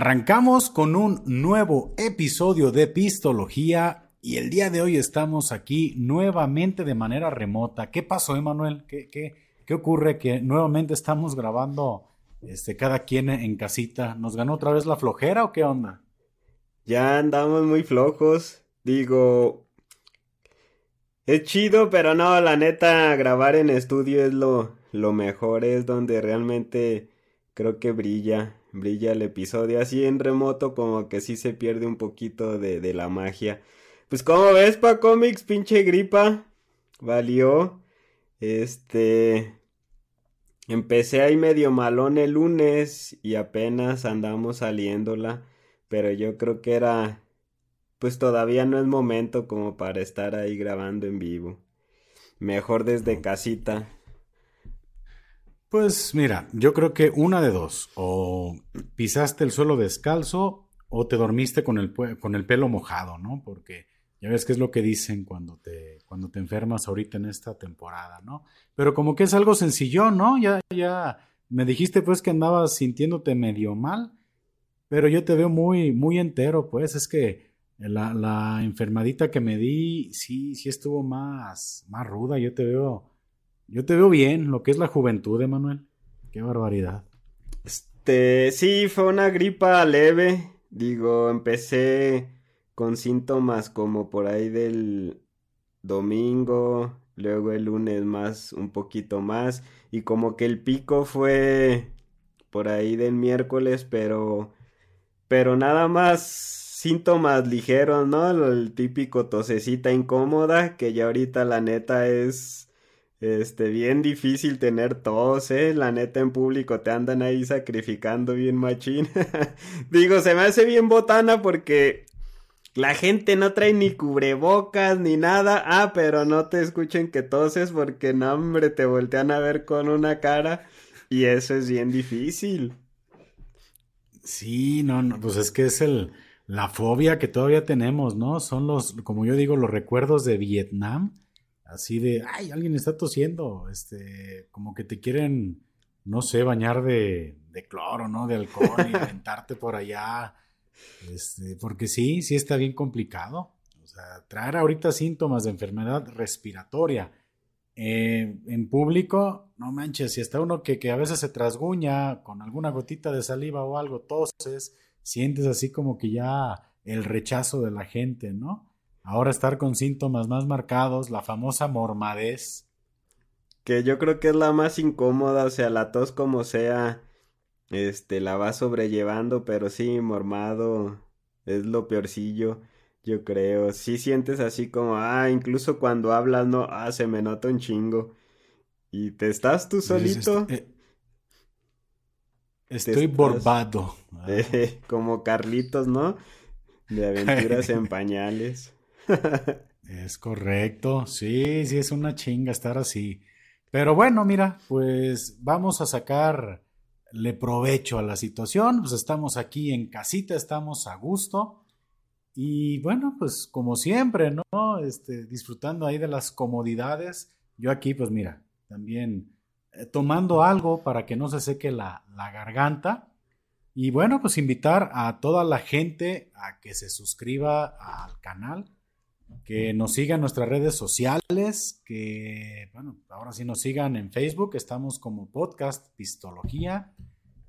Arrancamos con un nuevo episodio de Pistología y el día de hoy estamos aquí nuevamente de manera remota. ¿Qué pasó, Emanuel? ¿Qué, qué, ocurre que nuevamente estamos grabando este, cada quien en casita? ¿Nos ganó otra vez la flojera o qué onda? Ya andamos muy flojos. Digo, es chido, pero no, la neta, grabar en estudio es lo, lo mejor, es donde realmente creo que brilla brilla el episodio. Así en remoto como que sí se pierde un poquito de, de la magia. Pues como ves, pa cómics, pinche gripa. Valió. Este... Empecé ahí medio malón el lunes y apenas andamos saliéndola. Pero yo creo que era... Pues todavía no es momento como para estar ahí grabando en vivo. Mejor desde casita. Pues mira, yo creo que una de dos, o pisaste el suelo descalzo o te dormiste con el, con el pelo mojado, ¿no? Porque ya ves qué es lo que dicen cuando te, cuando te enfermas ahorita en esta temporada, ¿no? Pero como que es algo sencillo, ¿no? Ya, ya me dijiste pues que andabas sintiéndote medio mal, pero yo te veo muy, muy entero, pues es que la, la enfermadita que me di, sí, sí estuvo más, más ruda, yo te veo yo te veo bien, lo que es la juventud, Emanuel. Qué barbaridad. Este, sí, fue una gripa leve. Digo, empecé con síntomas como por ahí del domingo, luego el lunes más, un poquito más, y como que el pico fue por ahí del miércoles, pero, pero nada más síntomas ligeros, ¿no? El típico tosecita incómoda, que ya ahorita la neta es este, bien difícil tener tos, eh. La neta en público te andan ahí sacrificando bien machín. Digo, se me hace bien botana porque la gente no trae ni cubrebocas ni nada. Ah, pero no te escuchen que toses porque no, hombre, te voltean a ver con una cara. Y eso es bien difícil. Sí, no, no, pues es que es el, la fobia que todavía tenemos, ¿no? Son los, como yo digo, los recuerdos de Vietnam así de, ay, alguien está tosiendo, este, como que te quieren, no sé, bañar de, de cloro, ¿no? De alcohol y aventarte por allá, este, porque sí, sí está bien complicado. O sea, traer ahorita síntomas de enfermedad respiratoria eh, en público, no manches, si está uno que, que a veces se trasguña con alguna gotita de saliva o algo, toses, sientes así como que ya el rechazo de la gente, ¿no? Ahora estar con síntomas más marcados, la famosa mormadez. Que yo creo que es la más incómoda, o sea, la tos como sea, este, la va sobrellevando, pero sí, mormado es lo peorcillo, yo creo. Sí sientes así como, ah, incluso cuando hablas, no, ah, se me nota un chingo. Y te estás tú solito. Eh, estoy borbado. como Carlitos, ¿no? De aventuras en pañales. Es correcto, sí, sí, es una chinga estar así. Pero bueno, mira, pues vamos a sacarle provecho a la situación, pues estamos aquí en casita, estamos a gusto. Y bueno, pues como siempre, ¿no? Este, disfrutando ahí de las comodidades. Yo aquí, pues mira, también eh, tomando algo para que no se seque la, la garganta. Y bueno, pues invitar a toda la gente a que se suscriba al canal que nos sigan nuestras redes sociales, que, bueno, ahora sí nos sigan en Facebook, estamos como podcast Pistología,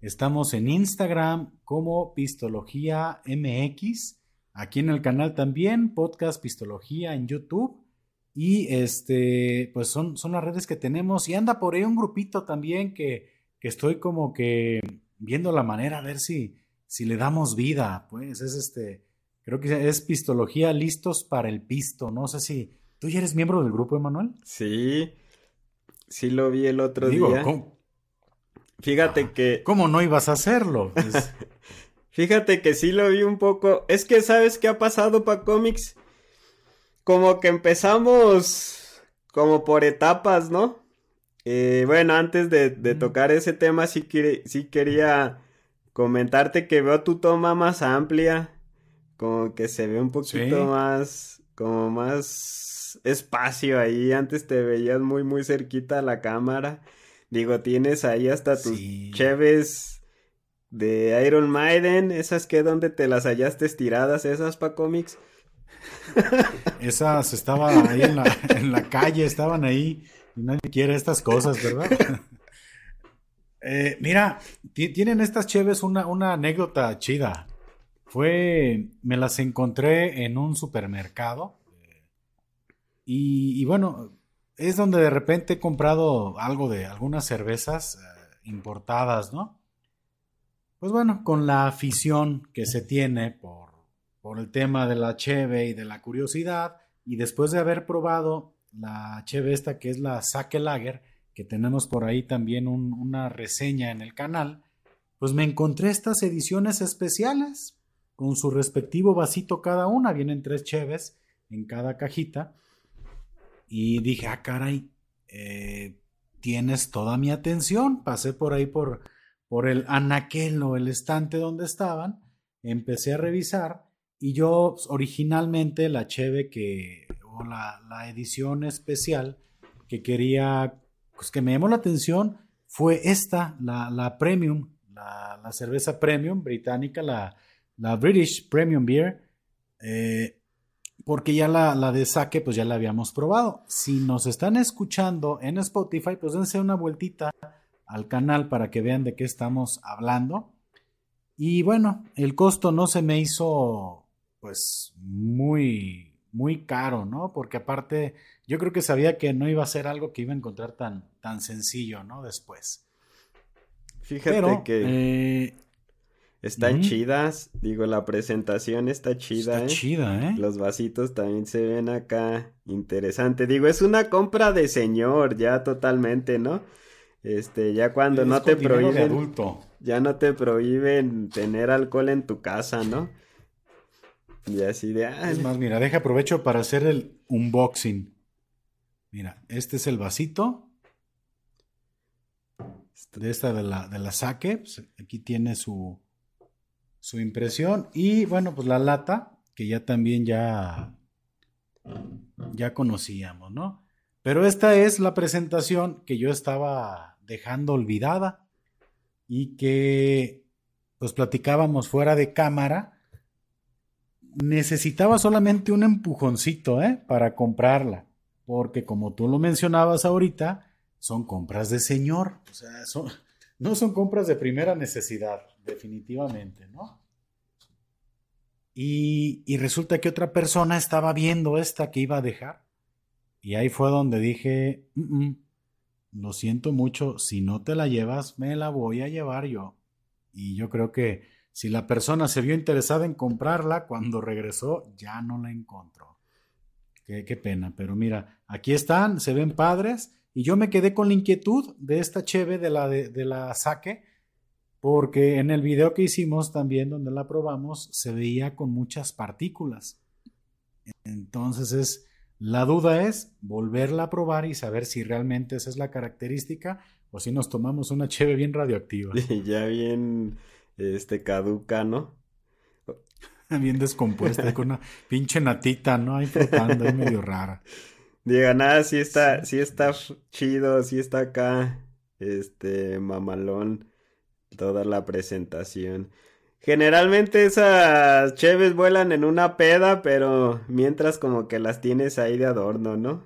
estamos en Instagram como Pistología MX, aquí en el canal también, podcast Pistología en YouTube, y este, pues son, son las redes que tenemos, y anda por ahí un grupito también que, que estoy como que viendo la manera a ver si, si le damos vida, pues es este Creo que es Pistología Listos para el Pisto. No sé si. ¿Tú ya eres miembro del grupo, Emanuel? Sí. Sí lo vi el otro día. Fíjate ah, que. ¿Cómo no ibas a hacerlo? Fíjate que sí lo vi un poco. Es que, ¿sabes qué ha pasado para cómics? Como que empezamos como por etapas, ¿no? Eh, bueno, antes de, tocar ese tema, sí, sí quería comentarte que veo tu toma más amplia como que se ve un poquito más, como más espacio ahí. Antes te veías muy, muy cerquita a la cámara. Digo, tienes ahí hasta tus cheves de Iron Maiden, esas que donde te las hallaste estiradas, esas pa cómics. Esas estaban ahí en la, en la calle, estaban ahí y nadie quiere estas cosas, ¿verdad? Eh, mira, tienen estas cheves una, una anécdota chida. Fue, me las encontré en un supermercado y, bueno, es donde de repente he comprado algo de algunas cervezas eh, importadas, ¿no? Pues bueno, con la afición que se tiene por, por el tema de la cheve y de la curiosidad, y después de haber probado la cheve esta que es la Sake Lager, que tenemos por ahí también una reseña en el canal, pues me encontré estas ediciones especiales con su respectivo vasito cada una, vienen tres cheves en cada cajita, y dije, ah, caray, eh, tienes toda mi atención, pasé por ahí por por el anaquel o el estante donde estaban, empecé a revisar y yo originalmente la cheve que, o la, edición especial que quería, pues que me llamó la atención fue esta, la, Premium, la, cerveza Premium británica, la, British Premium Beer, eh, porque ya la, la, de saque pues ya la habíamos probado. Si nos están escuchando en Spotify, pues dense una vueltita al canal para que vean de qué estamos hablando. Y bueno, el costo no se me hizo pues muy muy caro, ¿no? Porque aparte yo creo que sabía que no iba a ser algo que iba a encontrar tan tan sencillo, ¿no? Después. Fíjate que eh, están chidas, digo, la presentación está chida, está ¿eh? chida, ¿eh? Los vasitos también se ven acá interesante. Digo, es una compra de señor ya totalmente, ¿no? Este, ya cuando no te prohíben. Ya no te prohíben tener alcohol en tu casa, ¿no? Y así de. es más, mira, deja aprovecho para hacer el unboxing. Mira, este es el vasito. De esta de la, de la saque. Pues, aquí tiene su, su impresión. Y bueno, pues la lata, que ya también ya. Ya conocíamos, ¿no? Pero esta es la presentación que yo estaba dejando olvidada y que pues platicábamos fuera de cámara. Necesitaba solamente un empujoncito ¿eh? para comprarla, porque como tú lo mencionabas ahorita, son compras de señor, o sea, no son compras de primera necesidad, definitivamente, ¿no? Y, resulta que otra persona estaba viendo esta que iba a dejar y ahí fue donde dije, lo siento mucho, si no te la llevas, me la voy a llevar yo. Y yo creo que si la persona se vio interesada en comprarla, cuando regresó ya no la encontró. Qué, pena, pero mira, aquí están, se ven padres. Y yo me quedé con la inquietud de esta cheve de la, de la saque, porque en el video que hicimos también, donde la probamos, se veía con muchas partículas. Entonces es la duda es volverla a probar y saber si realmente esa es la característica o si nos tomamos una cheve bien radioactiva. ya bien este caduca, ¿no? bien descompuesta, con una pinche natita, ¿no? Ahí flotando, ahí medio rara. Diga, nada, sí está, sí está chido, sí está acá, este, mamalón, toda la presentación. Generalmente esas cheves vuelan en una peda, pero mientras como que las tienes ahí de adorno, ¿no?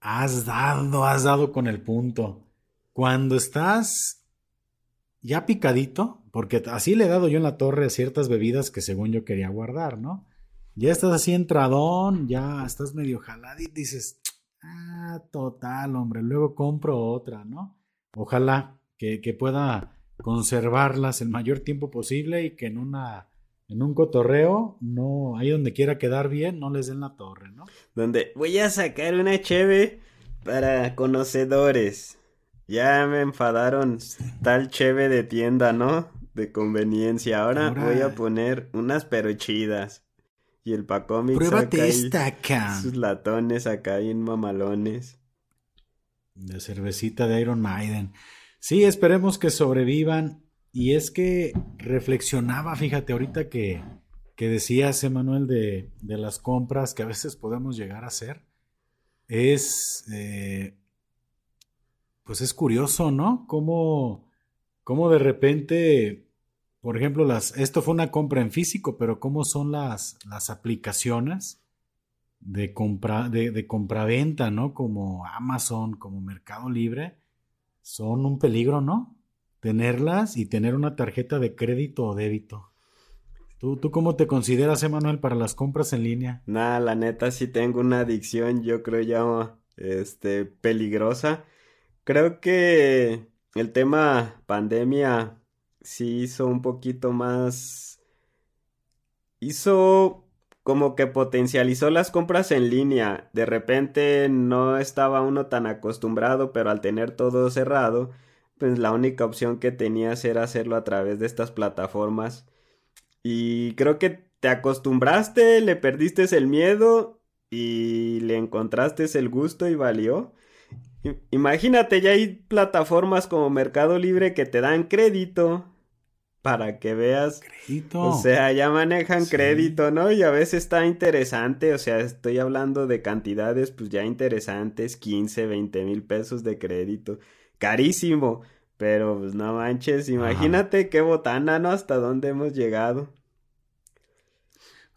Has dado, has dado con el punto. Cuando estás ya picadito, porque así le he dado yo en la torre a ciertas bebidas que según yo quería guardar, ¿no? Ya estás así entradón, ya estás medio jalado y dices, ah, total, hombre, luego compro otra, ¿no? Ojalá que, que pueda conservarlas el mayor tiempo posible y que en una en un cotorreo, no, ahí donde quiera quedar bien, no les den la torre, ¿no? Donde voy a sacar una cheve para conocedores. Ya me enfadaron tal cheve de tienda, ¿no? De conveniencia. Ahora, voy a poner unas pero chidas. Y el Pacómic Pruébate esta acá. Sus latones acá en mamalones. De cervecita de Iron Maiden. Sí, esperemos que sobrevivan. Y es que reflexionaba, fíjate, ahorita que, que decías, Emanuel, de, de, las compras que a veces podemos llegar a hacer, es, eh, pues es curioso, ¿no? Cómo, cómo de repente, por ejemplo, las, esto fue una compra en físico, pero cómo son las, las aplicaciones de compra, de, de compraventa, ¿no? Como Amazon, como Mercado Libre, son un peligro, ¿no? Tenerlas y tener una tarjeta de crédito o débito. ¿Tú, ¿Tú cómo te consideras, Emanuel, para las compras en línea? Nada, la neta sí tengo una adicción, yo creo ya, este, peligrosa. Creo que el tema pandemia sí hizo un poquito más... hizo como que potencializó las compras en línea. De repente no estaba uno tan acostumbrado, pero al tener todo cerrado, pues la única opción que tenías era hacerlo a través de estas plataformas. Y creo que te acostumbraste, le perdiste el miedo y le encontraste el gusto y valió. Imagínate, ya hay plataformas como Mercado Libre que te dan crédito para que veas. Crédito. O sea, ya manejan crédito, ¿no? Y a veces está interesante, o sea, estoy hablando de cantidades, pues ya interesantes, 15, 20 mil pesos de crédito. Carísimo, pero pues no manches, imagínate qué botana, ¿no? Hasta dónde hemos llegado.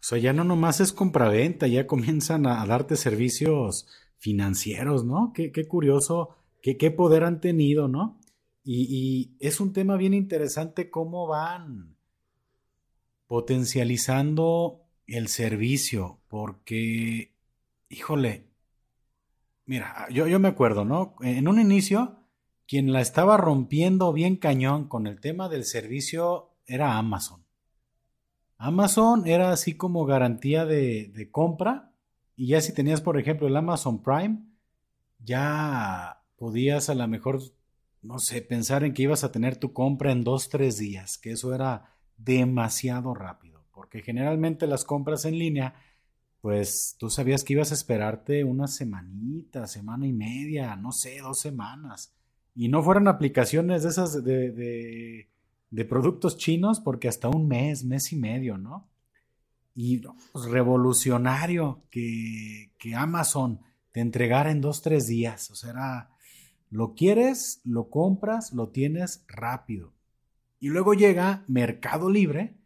O sea, ya no nomás es compraventa, ya comienzan a, darte servicios financieros, ¿no? Qué, qué curioso, qué, qué poder han tenido, ¿no? Y, es un tema bien interesante cómo van potencializando el servicio, porque, híjole, mira, yo, yo me acuerdo, ¿no? En un inicio, quien la estaba rompiendo bien cañón con el tema del servicio era Amazon. Amazon era así como garantía de, de compra y ya si tenías, por ejemplo, el Amazon Prime, ya podías a lo mejor no sé, pensar en que ibas a tener tu compra en dos, tres días, que eso era demasiado rápido, porque generalmente las compras en línea, pues tú sabías que ibas a esperarte una semanita, semana y media, no sé, dos semanas, y no fueran aplicaciones de esas de, de, productos chinos, porque hasta un mes, mes y medio, ¿no? Y pues, revolucionario que, que Amazon te entregara en dos, tres días, o sea, era lo quieres, lo compras, lo tienes rápido. Y luego llega Mercado Libre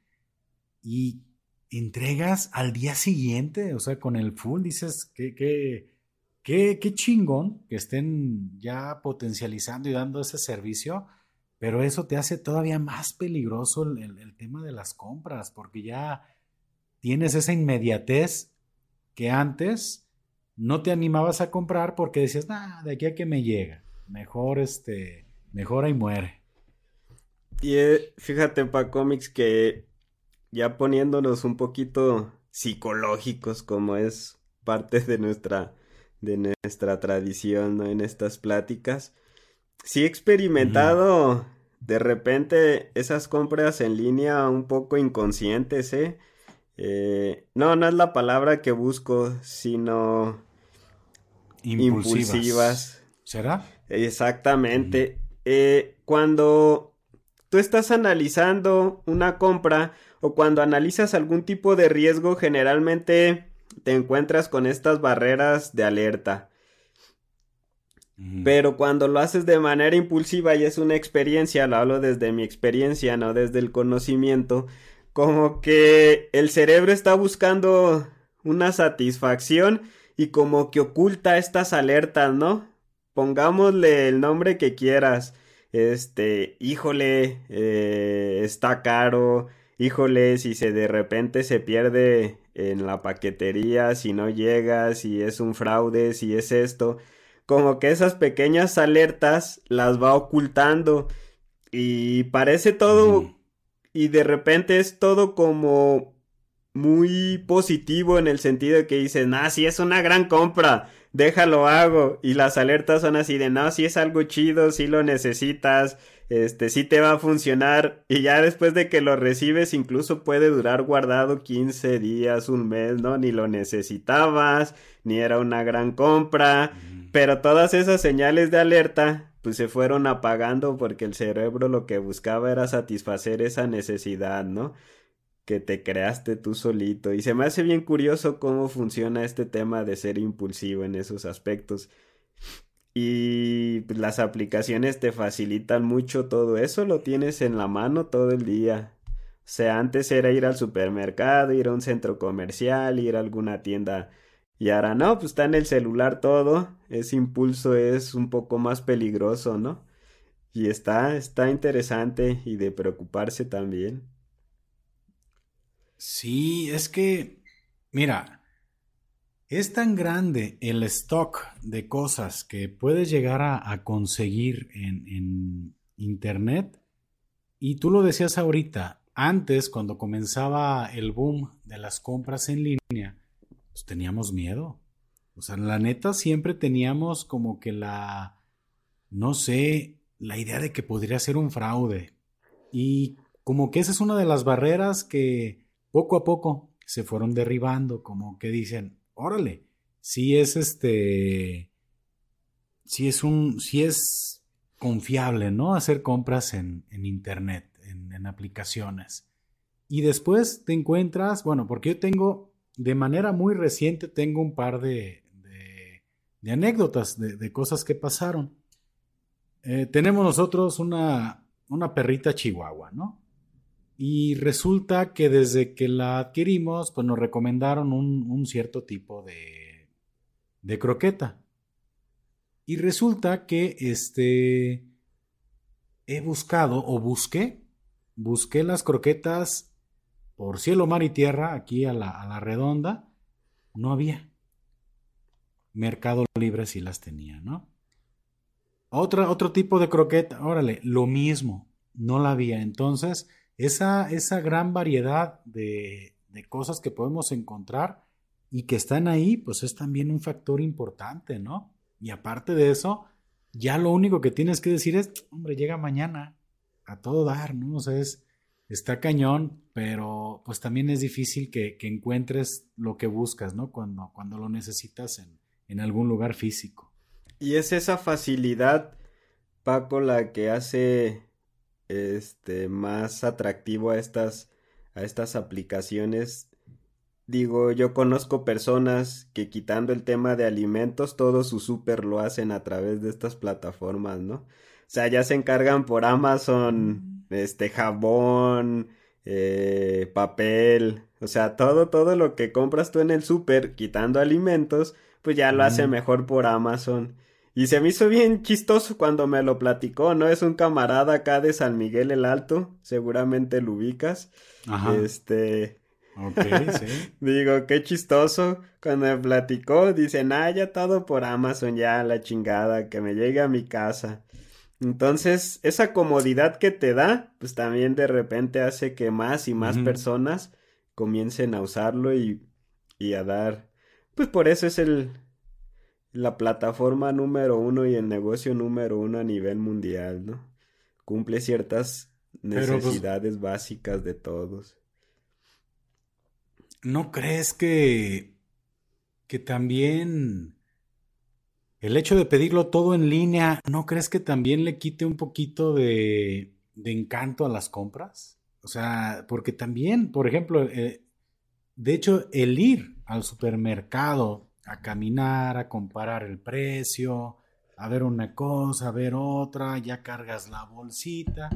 y entregas al día siguiente, o sea, con el full, dices que, qué qué chingón que estén ya potencializando y dando ese servicio, pero eso te hace todavía más peligroso el, el tema de las compras, porque ya tienes esa inmediatez que antes no te animabas a comprar porque decías, nada, de aquí a que me llega mejor este, mejora y muere. Y eh, fíjate, pa cómics que ya poniéndonos un poquito psicológicos como es parte de nuestra de nuestra tradición ¿no? en estas pláticas. Sí he experimentado de repente esas compras en línea un poco inconscientes, ¿eh? ¿eh? no, no es la palabra que busco, sino impulsivas. ¿Será? Exactamente. Eh, cuando tú estás analizando una compra o cuando analizas algún tipo de riesgo, generalmente te encuentras con estas barreras de alerta. Pero cuando lo haces de manera impulsiva y es una experiencia, lo hablo desde mi experiencia, no desde el conocimiento, como que el cerebro está buscando una satisfacción y como que oculta estas alertas, ¿no? Pongámosle el nombre que quieras. Este, híjole, eh, está caro. Híjole, si se de repente se pierde en la paquetería, si no llega, si es un fraude, si es esto. Como que esas pequeñas alertas las va ocultando. Y parece todo. Y de repente es todo como muy positivo en el sentido de que dicen, ah, sí, es una gran compra déjalo hago. Y las alertas son así de, no, si es algo chido, si lo necesitas, este, si te va a funcionar. Y ya después de que lo recibes, incluso puede durar guardado 15 días, un mes, ¿no? Ni lo necesitabas, ni era una gran compra. Pero todas esas señales de alerta, pues se fueron apagando porque el cerebro lo que buscaba era satisfacer esa necesidad, ¿no? Que te creaste tú solito. Y se me hace bien curioso cómo funciona este tema de ser impulsivo en esos aspectos. Y pues, las aplicaciones te facilitan mucho todo eso, lo tienes en la mano todo el día. O sea, antes era ir al supermercado, ir a un centro comercial, ir a alguna tienda. Y ahora no, pues está en el celular todo. Ese impulso es un poco más peligroso, ¿no? Y está, está interesante y de preocuparse también. Sí, es que, mira, es tan grande el stock de cosas que puedes llegar a, conseguir en, en, Internet. Y tú lo decías ahorita, antes, cuando comenzaba el boom de las compras en línea, pues teníamos miedo. O sea, la neta siempre teníamos como que la, no sé, la idea de que podría ser un fraude. Y como que esa es una de las barreras que poco a poco se fueron derribando, como que dicen, órale, si es este, si es un, si es confiable, ¿no? Hacer compras en, internet, en, aplicaciones. Y después te encuentras, bueno, porque yo tengo, de manera muy reciente, tengo un par de, de, anécdotas, de, cosas que pasaron. Eh, tenemos nosotros una, una perrita chihuahua, ¿no? Y resulta que desde que la adquirimos, pues nos recomendaron un, cierto tipo de, de, croqueta. Y resulta que este he buscado o busqué, busqué las croquetas por cielo, mar y tierra, aquí a la, a la redonda, no había. Mercado Libre sí las tenía, ¿no? Otra, otro tipo de croqueta, órale, lo mismo, no la había. Entonces, esa, esa gran variedad de, de cosas que podemos encontrar y que están ahí, pues es también un factor importante, ¿no? Y aparte de eso, ya lo único que tienes que decir es, hombre, llega mañana a todo dar, ¿no? O sea, es, está cañón, pero pues también es difícil que, que encuentres lo que buscas, ¿no? Cuando, cuando lo necesitas en, en algún lugar físico. Y es esa facilidad, Paco, la que hace este, más atractivo a estas, a estas aplicaciones. Digo, yo conozco personas que quitando el tema de alimentos, todo su súper lo hacen a través de estas plataformas, ¿no? O sea, ya se encargan por Amazon, este, jabón, eh, papel, o sea, todo, todo lo que compras tú en el súper, quitando alimentos, pues ya lo hace mejor por Amazon. Y se me hizo bien chistoso cuando me lo platicó, ¿no? Es un camarada acá de San Miguel el Alto, seguramente lo ubicas. Ajá. Este. Ok, sí. Digo, qué chistoso. Cuando me platicó, dice, ah, ya todo por Amazon, ya la chingada, que me llegue a mi casa. Entonces, esa comodidad que te da, pues también de repente hace que más y más personas comiencen a usarlo y, y a dar. Pues por eso es el, la plataforma número uno y el negocio número uno a nivel mundial, ¿no? Cumple ciertas pues, necesidades básicas de todos. ¿No crees que, que también el hecho de pedirlo todo en línea, ¿no crees que también le quite un poquito de, de encanto a las compras? O sea, porque también, por ejemplo, eh, de hecho, el ir al supermercado a caminar, a comparar el precio, a ver una cosa, a ver otra, ya cargas la bolsita.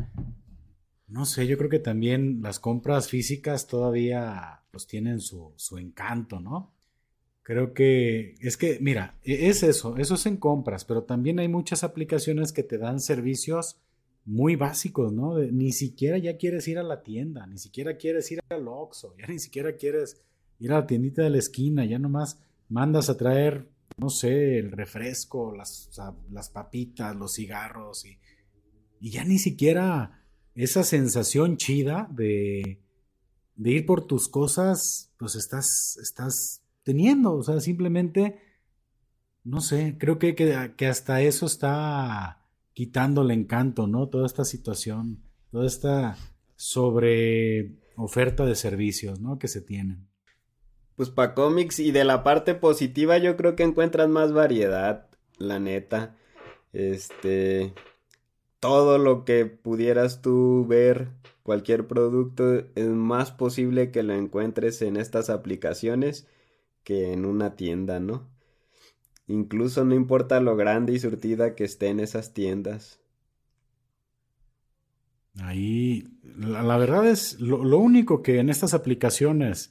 No sé, yo creo que también las compras físicas todavía pues tienen su, su encanto, ¿no? Creo que es que, mira, e, es eso, eso es en compras, pero también hay muchas aplicaciones que te dan servicios muy básicos, ¿no? ni siquiera ya quieres ir a la tienda, ni siquiera quieres ir al Oxxo, ya ni siquiera quieres ir a la tiendita de la esquina, ya nomás mandas a traer, no sé, el refresco, las, las papitas, los cigarros y, y, ya ni siquiera esa sensación chida de, de ir por tus cosas, pues estás, estás teniendo, o sea, simplemente, no sé, creo que, que, que hasta eso está quitando el encanto, ¿no? Toda esta situación, toda esta sobre oferta de servicios, ¿no? Que se tienen pues para cómics y de la parte positiva yo creo que encuentras más variedad, la neta. Este, todo lo que pudieras tú ver, cualquier producto, es más posible que lo encuentres en estas aplicaciones que en una tienda, ¿no? incluso no importa lo grande y surtida que esté en esas tiendas. Ahí, la, verdad es, lo, lo, único que en estas aplicaciones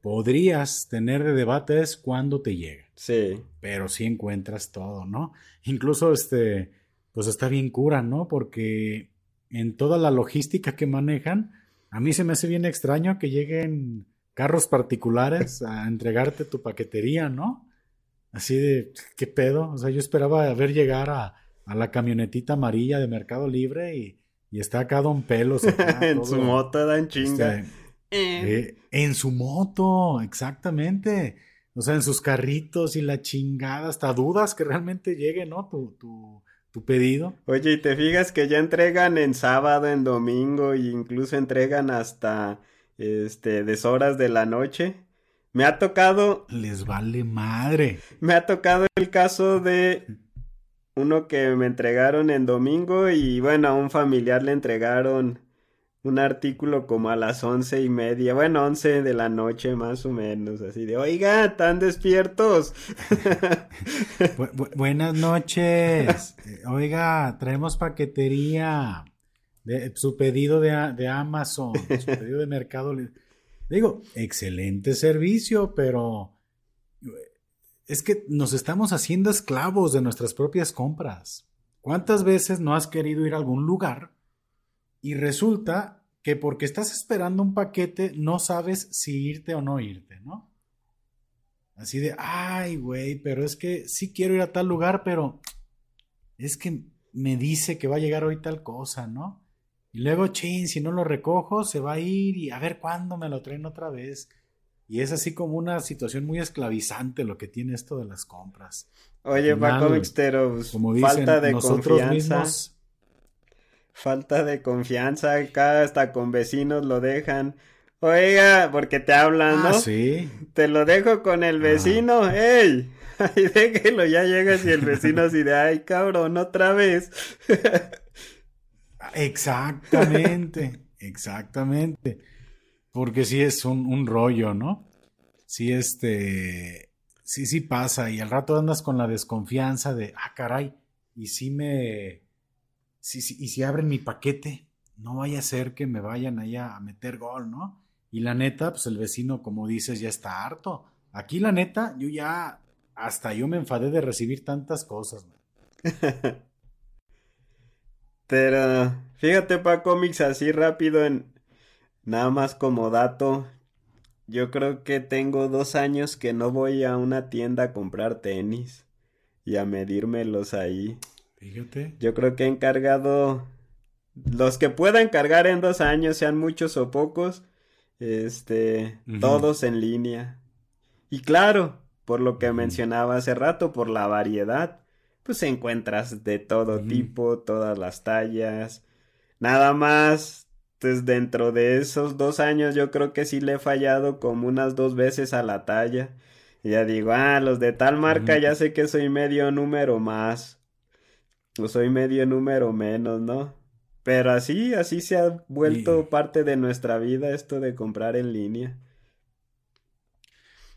podrías tener de debate es cuándo te llega. Sí. Pero sí encuentras todo, ¿no? Incluso este, pues está bien cura, ¿no? Porque en toda la logística que manejan, a mí se me hace bien extraño que lleguen carros particulares a entregarte tu paquetería, ¿no? Así de, ¿qué pedo? O sea, yo esperaba ver llegar a, a la camionetita amarilla de Mercado Libre y, y está acá Don Pelos. en su moto dan chinga. Este, eh. en su moto, exactamente. O sea, en sus carritos y la chingada, hasta dudas que realmente llegue, ¿no? Tu, tu, tu pedido. Oye, y te fijas que ya entregan en sábado, en domingo, e incluso entregan hasta este deshoras de la noche. Me ha tocado. Les vale madre. Me ha tocado el caso de uno que me entregaron en domingo y bueno, a un familiar le entregaron un artículo como a las once y media, bueno, once de la noche más o menos, así de, oiga, ¿están despiertos? buenas noches, eh, oiga, traemos paquetería, de, su pedido de, de Amazon, su pedido de Mercado Digo, excelente servicio, pero es que nos estamos haciendo esclavos de nuestras propias compras. ¿Cuántas veces no has querido ir a algún lugar y resulta que porque estás esperando un paquete no sabes si irte o no irte, ¿no? Así de, ay, güey, pero es que sí quiero ir a tal lugar, pero es que me dice que va a llegar hoy tal cosa, ¿no? Y luego, chin, si no lo recojo, se va a ir y a ver cuándo me lo traen otra vez. Y es así como una situación muy esclavizante lo que tiene esto de las compras. Oye, Paco Mixtero, pues, como falta de confianza. Falta de confianza, acá hasta con vecinos lo dejan. Oiga, porque te hablan, ¿no? Ah, sí. Te lo dejo con el vecino, ah. ¡ey! Ahí déjelo, ya llegas y el vecino así de, ay, cabrón, otra vez. exactamente, exactamente. Porque sí es un, rollo, ¿no? Sí, este, sí, sí pasa y al rato andas con la desconfianza de, ah, caray, y si me, sí, y si abren mi paquete, no vaya a ser que me vayan allá a meter gol, ¿no? Y la neta, pues el vecino, como dices, ya está harto. Aquí la neta, yo ya, hasta yo me enfadé de recibir tantas cosas, Pero, fíjate, pa cómics así rápido en, Nada más como dato, yo creo que tengo dos años que no voy a una tienda a comprar tenis y a medírmelos ahí. Fíjate. Yo creo que he encargado los que puedan cargar en dos años, sean muchos o pocos, este, todos en línea. Y claro, por lo que mencionaba hace rato, por la variedad, pues encuentras de todo tipo, todas las tallas. Nada más pues dentro de esos dos años yo creo que sí le he fallado como unas dos veces a la talla. Y ya digo, ah, los de tal marca ya sé que soy medio número más. O soy medio número menos, ¿no? Pero así, así se ha vuelto parte de nuestra vida esto de comprar en línea.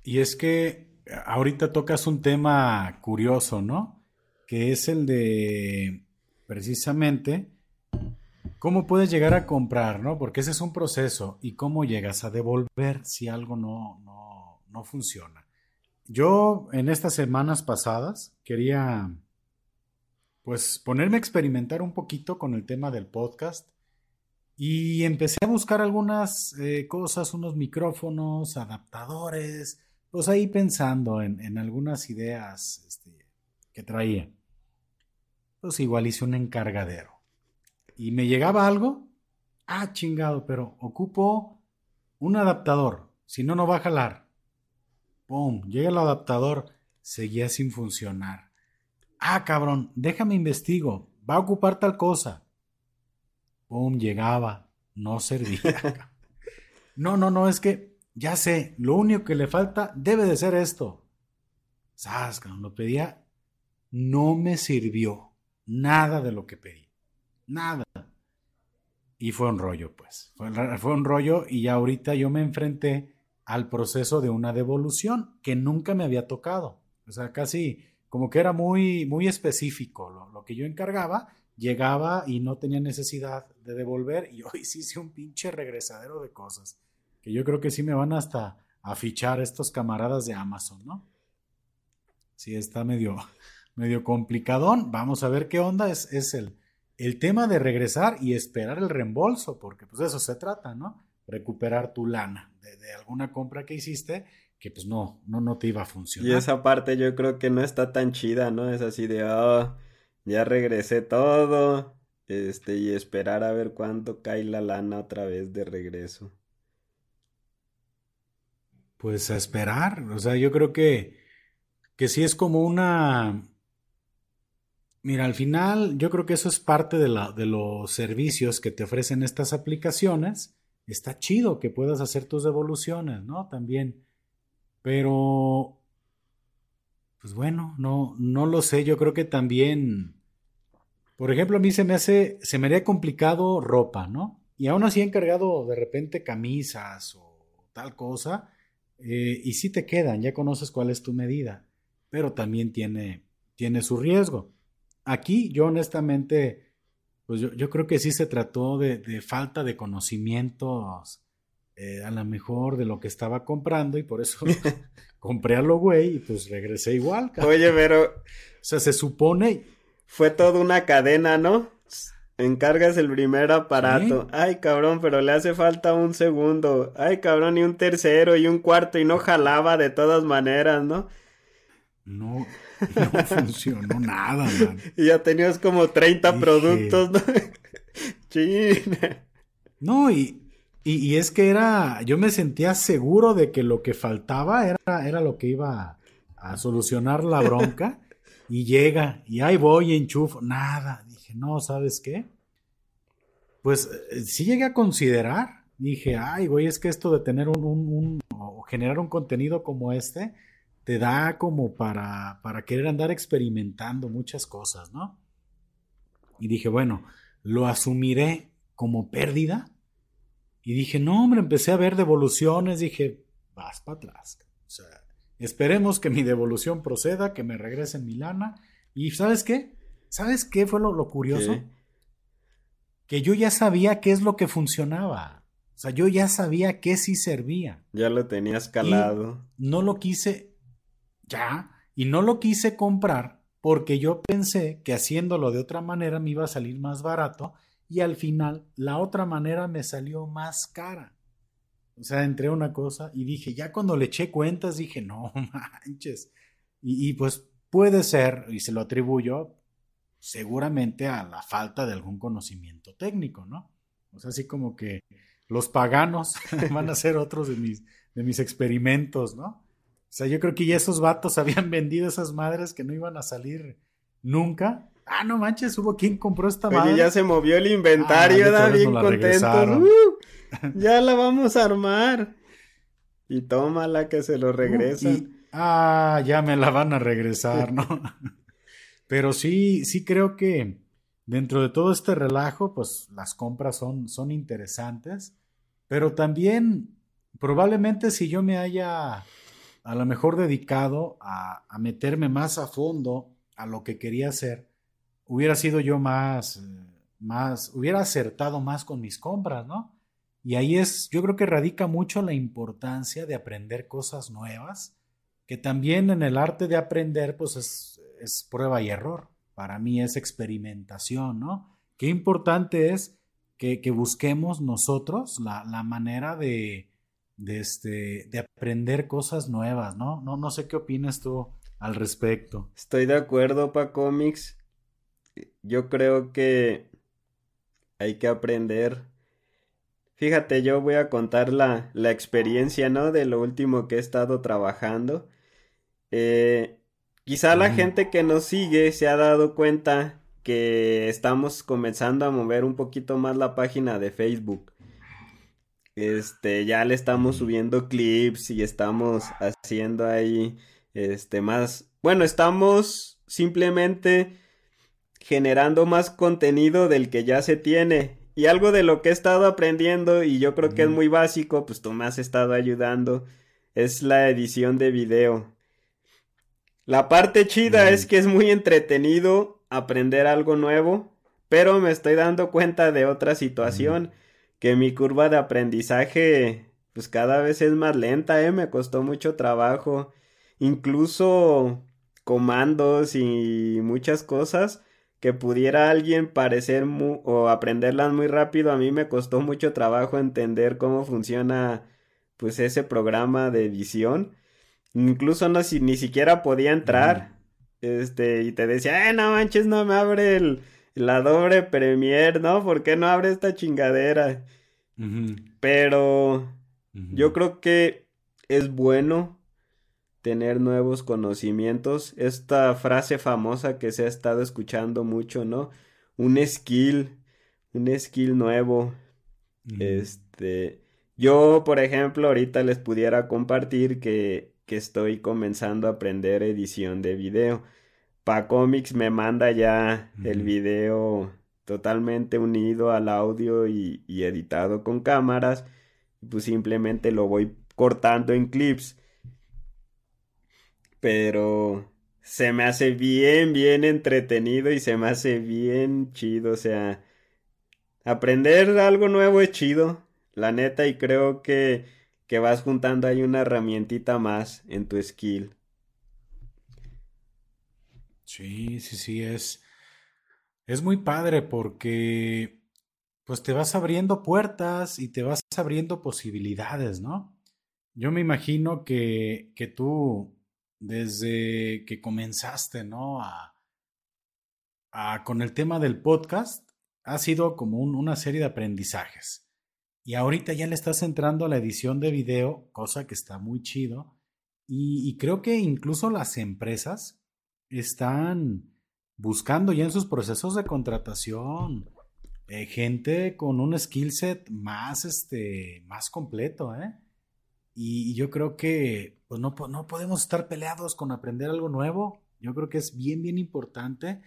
Y es que ahorita tocas un tema curioso, ¿no? Que es el de precisamente ¿Cómo puedes llegar a comprar, no? Porque ese es un proceso. ¿Y cómo llegas a devolver si algo no, no, no funciona? Yo en estas semanas pasadas quería, pues, ponerme a experimentar un poquito con el tema del podcast y empecé a buscar algunas eh, cosas, unos micrófonos, adaptadores, pues ahí pensando en, en algunas ideas este, que traía. Pues igual hice un encargadero y me llegaba algo, ah, chingado, pero ocupo un adaptador, si no, no va a jalar. Pum, llega el adaptador, seguía sin funcionar. Ah, cabrón, déjame investigo, va a ocupar tal cosa. Pum, llegaba, no servía. no, no, no, es que ya sé, lo único que le falta debe de ser esto. Sas, lo pedía, no me sirvió nada de lo que pedí. Nada. Y fue un rollo, pues. Fue, un rollo y ya ahorita yo me enfrenté al proceso de una devolución que nunca me había tocado. O sea, casi como que era muy, muy específico. Lo, que yo encargaba, llegaba y no tenía necesidad de devolver. Y hoy sí hice un pinche regresadero de cosas. Que yo creo que sí me van hasta a fichar estos camaradas de Amazon, ¿no? Sí, está medio, medio complicadón. Vamos a ver qué onda. Es, es el, el tema de regresar y esperar el reembolso, porque pues eso se trata, ¿no? Recuperar tu lana de alguna compra que hiciste que pues no, no, no te iba a funcionar. Y esa parte yo creo que no está tan chida, ¿no? Es así de, oh, ya regresé todo, este, y esperar a ver cuánto cae la lana otra vez de regreso. Pues a esperar, o sea, yo creo que, que sí es como una... Mira, al final yo creo que eso es parte de, la, de los servicios que te ofrecen estas aplicaciones. Está chido que puedas hacer tus devoluciones, ¿no? También pero, pues bueno, no, no lo sé. Yo creo que también, por ejemplo, a mí se me hace, se me haría complicado ropa, ¿no? Y aún así he encargado de repente camisas o tal cosa, eh, y sí te quedan, ya conoces cuál es tu medida, pero también tiene, tiene su riesgo. Aquí yo honestamente, pues yo, yo creo que sí se trató de, de falta de conocimientos eh, a lo mejor de lo que estaba comprando y por eso compré a lo güey y pues regresé igual. Oye, pero... O sea, se supone... Fue toda una cadena, ¿no? Encargas el primer aparato. Ay, cabrón, pero le hace falta un segundo. Ay, cabrón, y un tercero y un cuarto y no jalaba de todas maneras, ¿no? No, no funcionó nada, man. Y ya tenías como 30 productos, ¿no? China. No, y, y, es que era, yo me sentía seguro de que lo que faltaba era, era lo que iba a, solucionar la bronca. y llega, y ahí voy, enchufo, nada. Dije, no, ¿sabes qué? Pues eh, sí llegué a considerar. Dije, ay, güey, es que esto de tener un, un, o generar un contenido como este, te da como para, para querer andar experimentando muchas cosas, ¿no? Y dije, bueno, lo asumiré como pérdida y dije, no, hombre, empecé a ver devoluciones, dije, vas para atrás. O sea, esperemos que mi devolución proceda, que me regresen mi lana. Y ¿sabes qué? ¿Sabes qué fue lo, curioso? Que yo ya sabía qué es lo que funcionaba. O sea, yo ya sabía qué sí servía. Ya lo tenías calado. no lo quise, ya, y no lo quise comprar porque yo pensé que haciéndolo de otra manera me iba a salir más barato y al final la otra manera me salió más cara. O sea, entré una cosa y dije, ya cuando le eché cuentas, dije, no manches. Y, y, pues puede ser, y se lo atribuyo seguramente a la falta de algún conocimiento técnico, ¿no? O sea, así como que los paganos van a ser otros de mis, de mis experimentos, ¿no? O sea, yo creo que ya esos vatos habían vendido esas madres que no iban a salir nunca Ah, no manches, hubo quien compró esta madre. ya se movió el inventario, ah, bien contento. Uh, ya la vamos a armar. Y tómala que se lo uh, regresan. ah, ya me la van a regresar, ¿no? Pero sí, sí creo que dentro de todo este relajo, pues las compras son, son interesantes. Pero también, probablemente si yo me haya a lo mejor dedicado a, a meterme más a fondo a lo que quería hacer, hubiera sido yo más, más, hubiera acertado más con mis compras, ¿no? Y ahí es, yo creo que radica mucho la importancia de aprender cosas nuevas, que también en el arte de aprender, pues es, es prueba y error. Para mí es experimentación, ¿no? Qué importante es que, que busquemos nosotros la, la manera de, de, este, de aprender cosas nuevas, ¿no? ¿no? No sé qué opinas tú al respecto. Estoy de acuerdo, Pa Comics yo creo que hay que aprender. Fíjate, yo voy a contar la, la experiencia, ¿no? De lo último que he estado trabajando. Eh, quizá la gente que nos sigue se ha dado cuenta que estamos comenzando a mover un poquito más la página de Facebook. Este, ya le estamos subiendo clips y estamos haciendo ahí, este, más, bueno, estamos simplemente generando más contenido del que ya se tiene. Y algo de lo que he estado aprendiendo, y yo creo que es muy básico, pues tú me has estado ayudando, es la edición de video. La parte chida es que es muy entretenido aprender algo nuevo, pero me estoy dando cuenta de otra situación, que mi curva de aprendizaje pues cada vez es más lenta, eh, me costó mucho trabajo, incluso comandos y muchas cosas que pudiera alguien parecer o aprenderlas muy rápido, a mí me costó mucho trabajo entender cómo funciona pues ese programa de edición. Incluso no si ni siquiera podía entrar. Este, y te decía, eh, no manches, no me abre el, la doble Premiere, ¿no? ¿Por qué no abre esta chingadera? Pero yo creo que es bueno tener nuevos conocimientos. Esta frase famosa que se ha estado escuchando mucho, ¿no? Un skill, un skill nuevo. Este, yo, por ejemplo, ahorita les pudiera compartir que, que estoy comenzando a aprender edición de video. Pacomics me manda ya el video totalmente unido al audio y, y editado con cámaras. Pues simplemente lo voy cortando en clips pero se me hace bien, bien entretenido y se me hace bien chido, o sea, aprender algo nuevo es chido, la neta, y creo que, que vas juntando ahí una herramientita más en tu skill. Sí, sí, sí, es, es muy padre porque pues te vas abriendo puertas y te vas abriendo posibilidades, ¿no? Yo me imagino que, que tú desde que comenzaste, ¿no? A, con el tema del podcast, ha sido como una serie de aprendizajes. Y ahorita ya le estás entrando a la edición de video, cosa que está muy chido. Y, creo que incluso las empresas están buscando ya en sus procesos de contratación eh, gente con un skill set más, este, más completo, ¿eh? Y, yo creo que pues no, no podemos estar peleados con aprender algo nuevo. Yo creo que es bien, bien importante.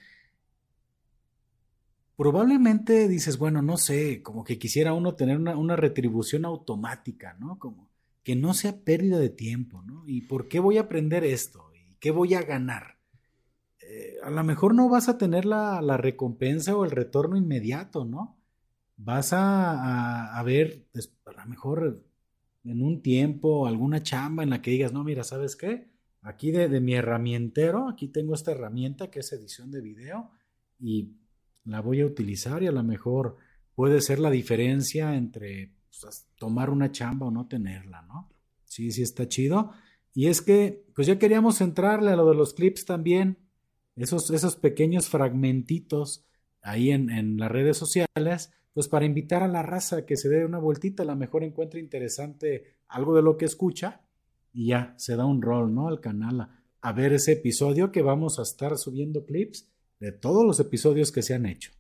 Probablemente dices, bueno, no sé, como que quisiera uno tener una, retribución automática, ¿no? Como que no sea pérdida de tiempo, ¿no? ¿Y por qué voy a aprender esto? ¿Y qué voy a ganar? Eh, a lo mejor no vas a tener la, recompensa o el retorno inmediato, ¿no? Vas a, a ver, pues, a lo mejor en un tiempo, alguna chamba en la que digas, no, mira, ¿sabes qué? Aquí de, mi herramientero, aquí tengo esta herramienta que es edición de video y la voy a utilizar y a lo mejor puede ser la diferencia entre pues, tomar una chamba o no tenerla, ¿no? Sí, sí está chido. Y es que, pues ya queríamos entrarle a lo de los clips también, esos, esos pequeños fragmentitos ahí en, en las redes sociales, pues para invitar a la raza que se dé una vueltita, a lo mejor encuentre interesante algo de lo que escucha y ya se da un rol, ¿no? Al canal a, ver ese episodio que vamos a estar subiendo clips de todos los episodios que se han hecho.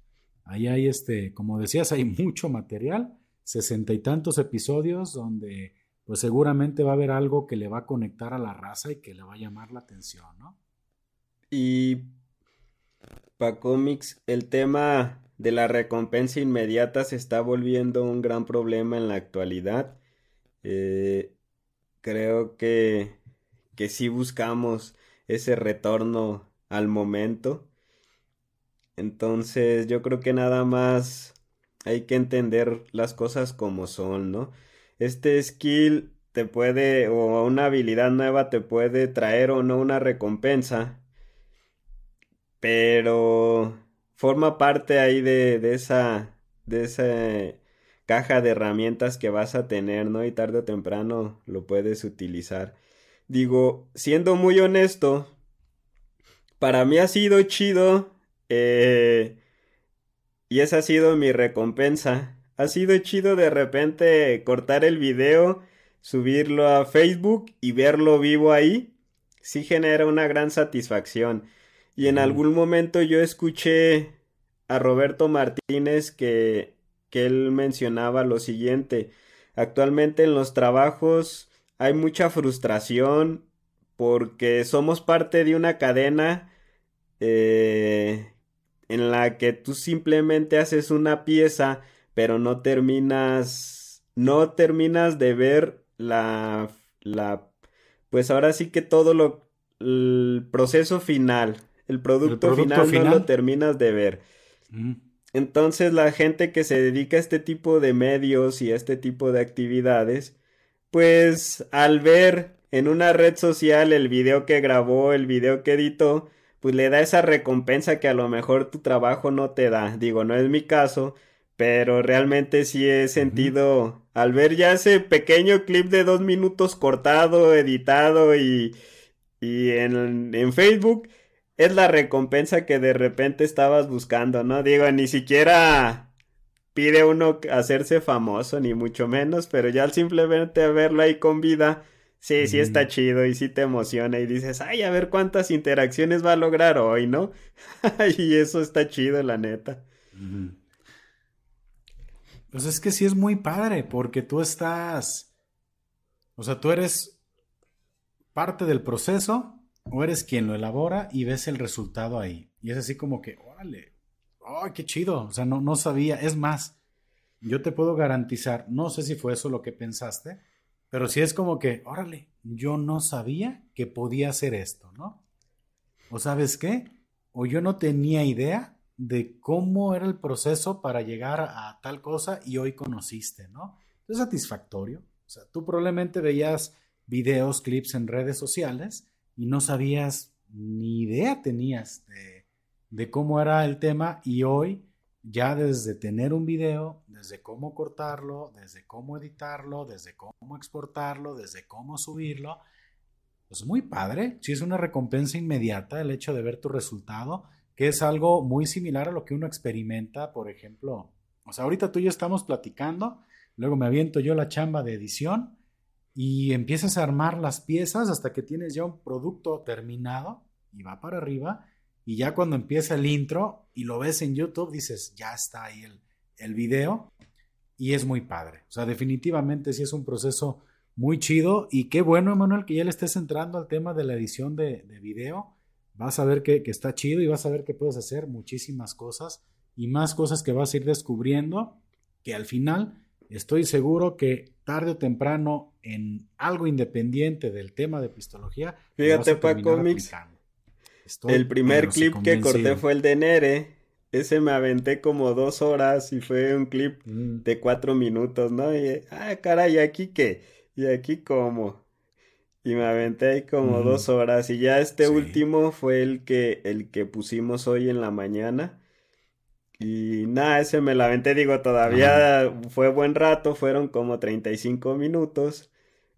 Ahí hay este, como decías, hay mucho material, sesenta y tantos episodios donde pues seguramente va a haber algo que le va a conectar a la raza y que le va a llamar la atención, ¿no? Y para cómics, el tema de la recompensa inmediata se está volviendo un gran problema en la actualidad. Eh, creo que, que sí buscamos ese retorno al momento. Entonces yo creo que nada más hay que entender las cosas como son, ¿no? Este skill te puede, o una habilidad nueva te puede traer o no una recompensa, pero forma parte ahí de, de esa, de esa caja de herramientas que vas a tener, ¿no? Y tarde o temprano lo puedes utilizar. Digo, siendo muy honesto, para mí ha sido chido eh, y esa ha sido mi recompensa. Ha sido chido de repente cortar el video, subirlo a Facebook y verlo vivo ahí. Sí genera una gran satisfacción. Y en algún momento yo escuché a Roberto Martínez que, que él mencionaba lo siguiente. Actualmente en los trabajos hay mucha frustración porque somos parte de una cadena eh, en la que tú simplemente haces una pieza pero no terminas no terminas de ver la la pues ahora sí que todo lo el proceso final. El producto, final, no lo terminas de ver. Entonces la gente que se dedica a este tipo de medios y a este tipo de actividades, pues al ver en una red social el video que grabó, el video que editó, pues le da esa recompensa que a lo mejor tu trabajo no te da. Digo, no es mi caso, pero realmente sí he sentido, al ver ya ese pequeño clip de dos minutos cortado, editado y, y en, en Facebook, es la recompensa que de repente estabas buscando, ¿no? Digo, ni siquiera pide uno hacerse famoso, ni mucho menos, pero ya simplemente verlo ahí con vida, sí, sí está chido y sí te emociona y dices, ay, a ver cuántas interacciones va a lograr hoy, ¿no? y eso está chido, la neta. Pues es que sí es muy padre, porque tú estás, o sea, tú eres parte del proceso o eres quien lo elabora y ves el resultado ahí. Y es así como que, órale, ¡ay, qué chido! O sea, no, no sabía. Es más, yo te puedo garantizar, no sé si fue eso lo que pensaste, pero sí es como que, órale, yo no sabía que podía hacer esto, ¿no? ¿O sabes qué? O yo no tenía idea de cómo era el proceso para llegar a tal cosa y hoy conociste, ¿no? Es satisfactorio. O sea, tú probablemente veías videos, clips en redes sociales y no sabías ni idea tenías de, de cómo era el tema y hoy ya desde tener un video, desde cómo cortarlo, desde cómo editarlo, desde cómo exportarlo, desde cómo subirlo, pues muy padre. Si es una recompensa inmediata el hecho de ver tu resultado que es algo muy similar a lo que uno experimenta, por ejemplo. O sea, ahorita tú y yo estamos platicando, luego me aviento yo la chamba de edición y empiezas a armar las piezas hasta que tienes ya un producto terminado y va para arriba. Y ya cuando empieza el intro y lo ves en YouTube, dices, ya está ahí el, el video y es muy padre. O sea, definitivamente sí es un proceso muy chido y qué bueno, Emanuel, que ya le estés entrando al tema de la edición de, de video vas a ver que, está chido y vas a ver que puedes hacer muchísimas cosas y más cosas que vas a ir descubriendo que al final estoy seguro que tarde o temprano en algo independiente del tema de pistología. Fíjate, Paco Mix. El primer clip que corté fue el de Nere. Ese me aventé como dos horas y fue un clip mm. de cuatro minutos, ¿no? Y, ah, caray, ¿aquí qué? ¿Y aquí cómo? Y me aventé ahí como dos horas. Y ya este último fue el que, el que pusimos hoy en la mañana. Y nada, ese me la aventé, digo, todavía fue buen rato, fueron como 35 minutos.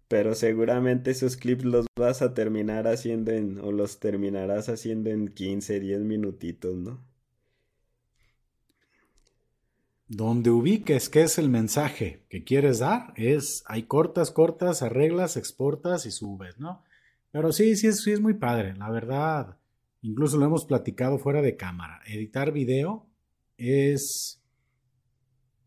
Pero seguramente esos clips los vas a terminar haciendo en, o los terminarás haciendo en 15, 10 minutitos, ¿no? Donde ubiques qué es el mensaje que quieres dar, es, hay cortas, cortas, arreglas, exportas y subes, ¿no? Pero sí, sí sí es muy padre, la verdad. Incluso lo hemos platicado fuera de cámara. Editar video es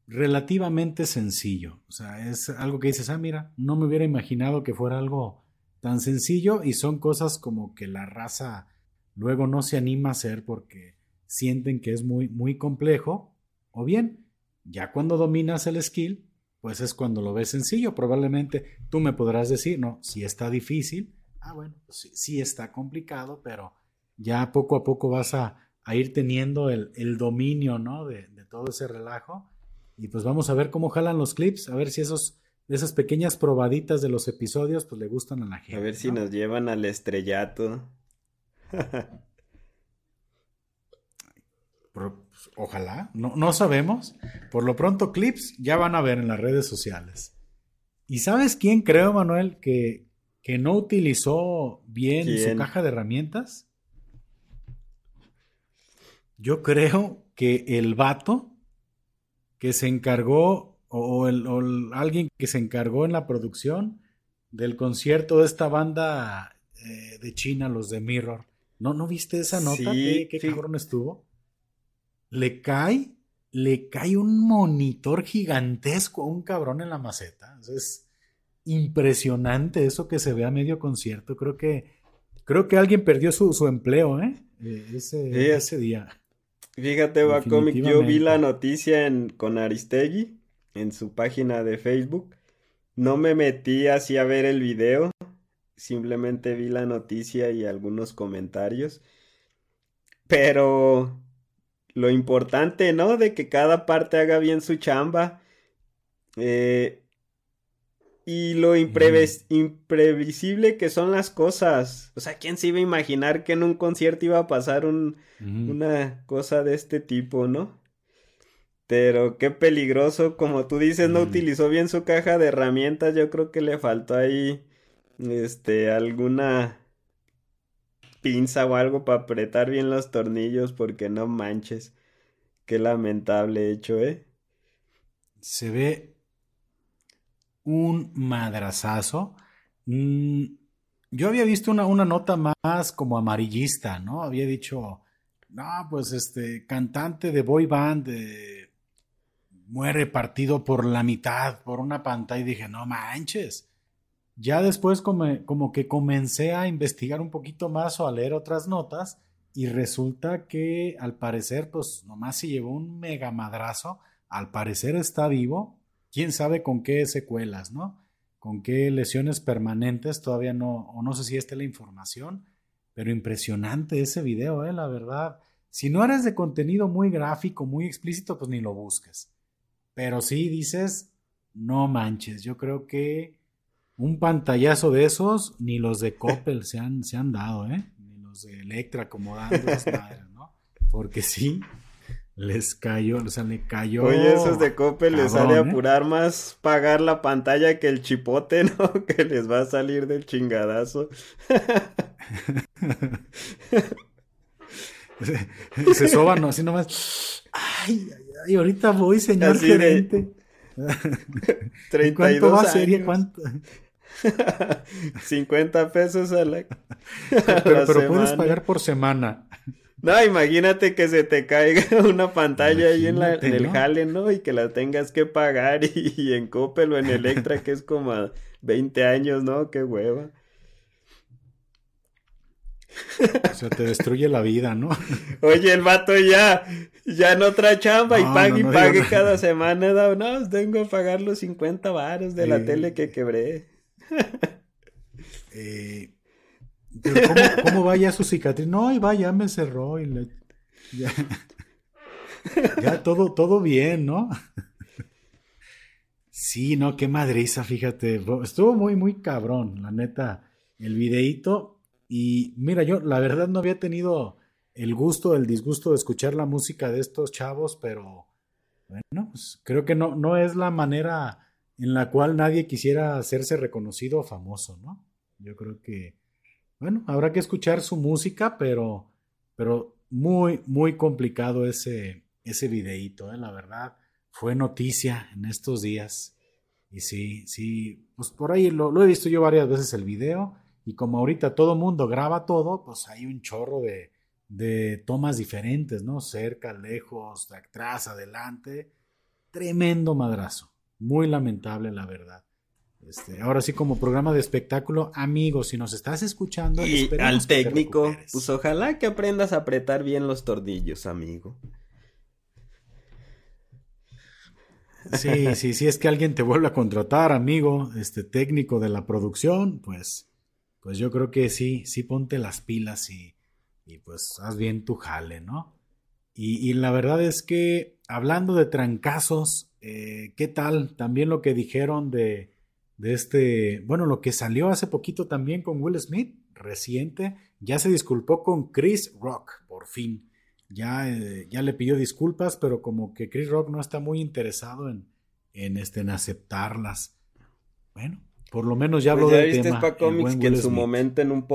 relativamente sencillo. O sea, es algo que dices, ah, mira, no me hubiera imaginado que fuera algo tan sencillo y son cosas como que la raza luego no se anima a hacer porque sienten que es muy, muy complejo. O bien, ya cuando dominas el skill, pues es cuando lo ves sencillo. Probablemente tú me podrás decir, no, si está difícil, ah, bueno, pues sí, está complicado, pero ya poco a poco vas a, ir teniendo el, dominio, ¿no? De, todo ese relajo. Y pues vamos a ver cómo jalan los clips, a ver si esos, esas pequeñas probaditas de los episodios, pues le gustan a la gente. A ver si nos llevan al estrellato. ojalá, no, no sabemos. Por lo pronto, clips ya van a ver en las redes sociales. ¿Y sabes quién creo, Manuel, que, que no utilizó bien su caja de herramientas? Yo creo que el vato que se encargó, o, el, alguien que se encargó en la producción del concierto de esta banda eh, de China, los de Mirror. ¿No, ¿no viste esa nota? ¿Qué, qué cabrón estuvo? le cae, le cae un monitor gigantesco a un cabrón en la maceta. Es impresionante eso que se ve a medio concierto. Creo que, creo que alguien perdió su, empleo, ¿eh? eh ese, ese día. Fíjate, Bacomic, yo vi la noticia en, con Aristegui en su página de Facebook. No me metí así a ver el video. simplemente vi la noticia y algunos comentarios. Pero lo importante, ¿no? De que cada parte haga bien su chamba. Eh, y lo imprevisible que son las cosas. O sea, ¿quién se iba a imaginar que en un concierto iba a pasar un, una cosa de este tipo, no? Pero qué peligroso, como tú dices, no utilizó bien su caja de herramientas, yo creo que le faltó ahí, este, alguna pinza o algo para apretar bien los tornillos, porque no manches, qué lamentable hecho, ¿eh? Se ve un madrazazo. Mm, yo había visto una, una, nota más como amarillista, ¿no? Había dicho, no, pues este, cantante de boy band muere partido por la mitad por una pantalla y dije, no manches. Ya después como, como que comencé a investigar un poquito más o a leer otras notas y resulta que al parecer pues nomás se llevó un mega madrazo, al parecer está vivo, quién sabe con qué secuelas, ¿no? Con qué lesiones permanentes, todavía no, o no sé si esta es la información, pero impresionante ese video, ¿eh? La verdad. Si no eres de contenido muy gráfico, muy explícito, pues ni lo busques. Pero sí dices, no manches, yo creo que un pantallazo de esos, ni los de Coppel se han, se han dado, ¿eh? Ni los de Electra como dando ¿no? Porque sí, les cayó, o sea, le cayó. Oye, esos de Coppel les sale a ¿eh? apurar más pagar la pantalla que el chipote, ¿no? Que les va a salir del chingadazo. se, se soban así nomás. Ay, ay, ay, ahorita voy, señor gerente. ¿Cuánto va a ser? ¿Cuánto? 50 pesos a la. pero, pero puedes pagar por semana. No, imagínate que se te caiga una pantalla ahí en, la, el jale, ¿no? Y que la tengas que pagar y, en Coppel o en Electra, que es como a 20 años, ¿no? Qué hueva. O sea, te destruye la vida, ¿no? Oye, el vato ya, ya en otra chamba y pague y pague cada semana. No, no, tengo que pagar los 50 varos de la tele que quebré. eh, ¿cómo, va ya su cicatriz? No, y va, ya me cerró y ya, todo, todo bien, ¿no? sí, no, qué madriza, fíjate. Estuvo muy, muy cabrón, la neta, el videíto. Y mira, yo la verdad no había tenido el gusto, el disgusto de escuchar la música de estos chavos, pero bueno, pues creo que no, no es la manera en la cual nadie quisiera hacerse reconocido o famoso, ¿no? Yo creo que bueno, habrá que escuchar su música, pero, pero muy, muy complicado ese, ese videíto, ¿eh? la verdad. Fue noticia en estos días. Y sí, sí, pues por ahí lo, he visto yo varias veces el video. Y como ahorita todo mundo graba todo, pues hay un chorro de, de tomas diferentes, ¿no? Cerca, lejos, de atrás, adelante. Tremendo madrazo. Muy lamentable, la verdad. Este, ahora sí, como programa de espectáculo, amigos, si nos estás escuchando. Y al técnico, pues ojalá que aprendas a apretar bien los tornillos, amigo. Sí, sí, sí, es que alguien te vuelve a contratar, amigo, este técnico de la producción, pues, pues yo creo que sí, sí ponte las pilas y, y pues haz bien tu jale, ¿no? Y, la verdad es que hablando de trancazos, eh, ¿qué tal? También lo que dijeron de, de este, bueno, lo que salió hace poquito también con Will Smith, reciente, ya se disculpó con Chris Rock, por fin. Ya, eh, ya le pidió disculpas, pero como que Chris Rock no está muy interesado en, en, este, en aceptarlas. Bueno, por lo menos ya habló pues del tema. Pa Comics que en su momento en un,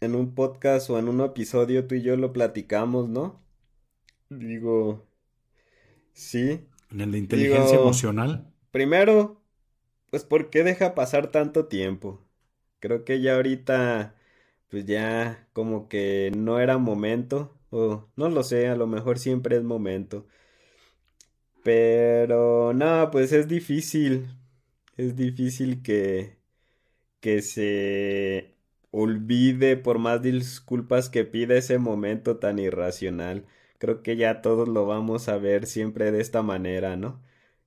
en un podcast o en un episodio tú y yo lo platicamos, ¿no? Digo, sí. En el de inteligencia emocional. Primero, pues ¿por qué deja pasar tanto tiempo? Creo que ya ahorita, pues ya como que no era momento, o no lo sé, a lo mejor siempre es momento. Pero no, pues es difícil, es difícil que, que se olvide por más disculpas que pida ese momento tan irracional. Creo que ya todos lo vamos a ver siempre de esta manera, ¿no?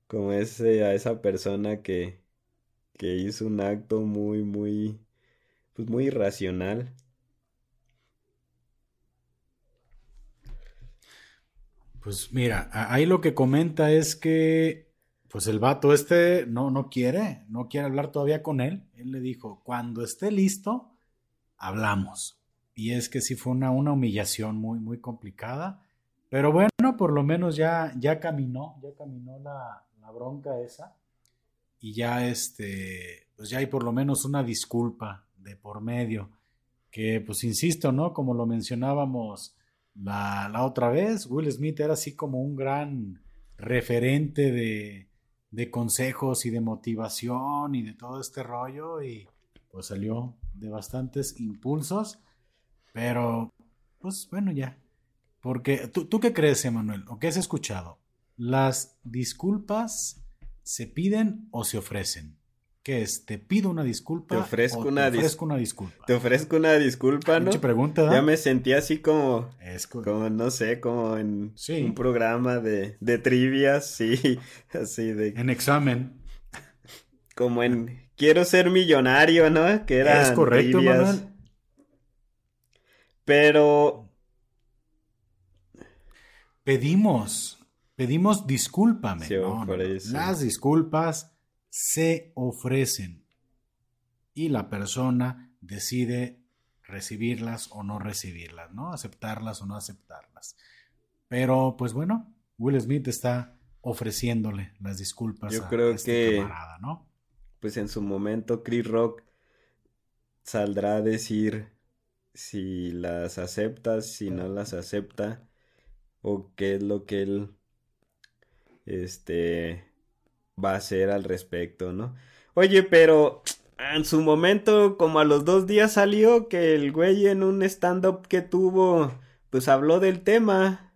Como ese, a esa persona que, que hizo un acto muy, muy, pues muy irracional. Pues mira, ahí lo que comenta es que pues el vato este no, no quiere, no quiere hablar todavía con él. Él le dijo, cuando esté listo, hablamos. Y es que sí fue una, una humillación muy, muy complicada. Pero bueno, por lo menos ya, ya caminó, ya caminó la, la bronca esa. Y ya este, pues ya hay por lo menos una disculpa de por medio. Que pues insisto, ¿no? Como lo mencionábamos la, la, otra vez, Will Smith era así como un gran referente de, de, consejos y de motivación y de todo este rollo y pues salió de bastantes impulsos, pero pues bueno ya. Porque ¿tú, tú qué crees, Emanuel? ¿O qué has escuchado? ¿Las disculpas se piden o se ofrecen? ¿Qué es? ¿Te pido una disculpa? Te ofrezco, una, te ofrezco una disculpa. Te ofrezco una disculpa, ¿no? Mucha pregunta, Ya me sentí así como, como no sé, como en un programa de, de trivias, sí, así de... En examen. Como en Quiero ser millonario, ¿no? Que era... Es correcto, Manuel. Pero... Pedimos, pedimos discúlpame. Las disculpas se ofrecen y la persona decide recibirlas o no recibirlas, ¿no? Aceptarlas o no aceptarlas. Pero pues bueno, Will Smith está ofreciéndole las disculpas Yo creo este que, camarada, ¿no? Pues en su momento Chris Rock saldrá a decir si las acepta, si no las acepta o qué es lo que él este va a hacer al respecto, ¿no? Oye, pero en su momento, como a los dos días salió que el güey en un stand-up que tuvo, pues habló del tema.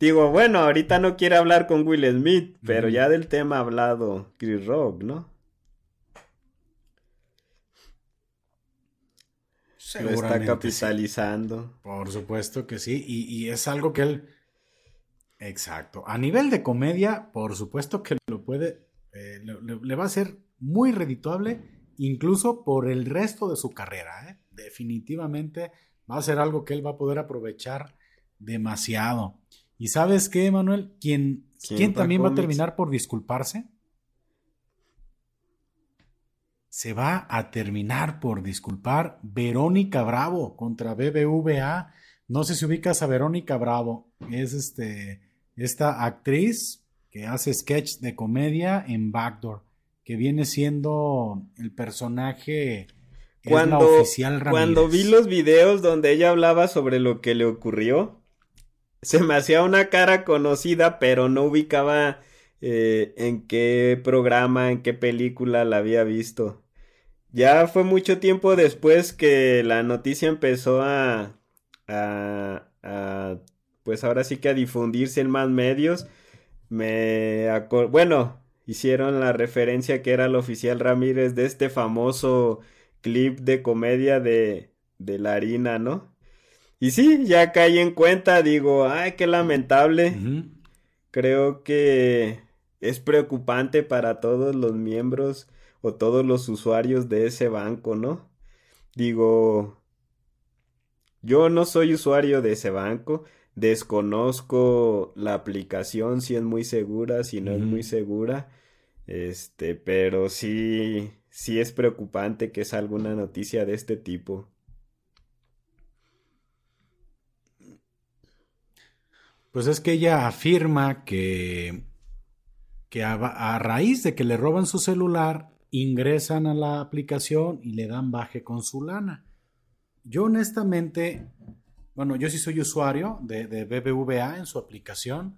Digo, bueno, ahorita no quiere hablar con Will Smith, pero ya del tema ha hablado Chris Rock, ¿no? Lo está capitalizando. Por supuesto que sí, y, y es algo que él Exacto. A nivel de comedia, por supuesto que lo puede, eh, le, va a ser muy redituable, incluso por el resto de su carrera. ¿eh? Definitivamente va a ser algo que él va a poder aprovechar demasiado. ¿Y sabes qué, Manuel? ¿Quién, ¿quién también va a terminar por disculparse? Se va a terminar por disculpar Verónica Bravo contra BBVA. No sé si ubicas a Verónica Bravo. Es este esta actriz que hace sketch de comedia en Backdoor, que viene siendo el personaje cuando, oficial Cuando vi los videos donde ella hablaba sobre lo que le ocurrió, se me hacía una cara conocida, pero no ubicaba eh, en qué programa, en qué película la había visto. Ya fue mucho tiempo después que la noticia empezó a, a, a pues ahora sí que a difundirse en más medios. Me bueno, hicieron la referencia que era el oficial Ramírez de este famoso clip de comedia de, de la harina, ¿no? Y sí, ya caí en cuenta, digo, ay, qué lamentable. Creo que es preocupante para todos los miembros o todos los usuarios de ese banco, ¿no? Digo, yo no soy usuario de ese banco, Desconozco la aplicación, si es muy segura, si no es muy segura. Este, pero sí, sí es preocupante que es alguna noticia de este tipo. Pues es que ella afirma que, que a, a, raíz de que le roban su celular, ingresan a la aplicación y le dan baje con su lana. Yo honestamente bueno, yo sí soy usuario de, BBVA en su aplicación.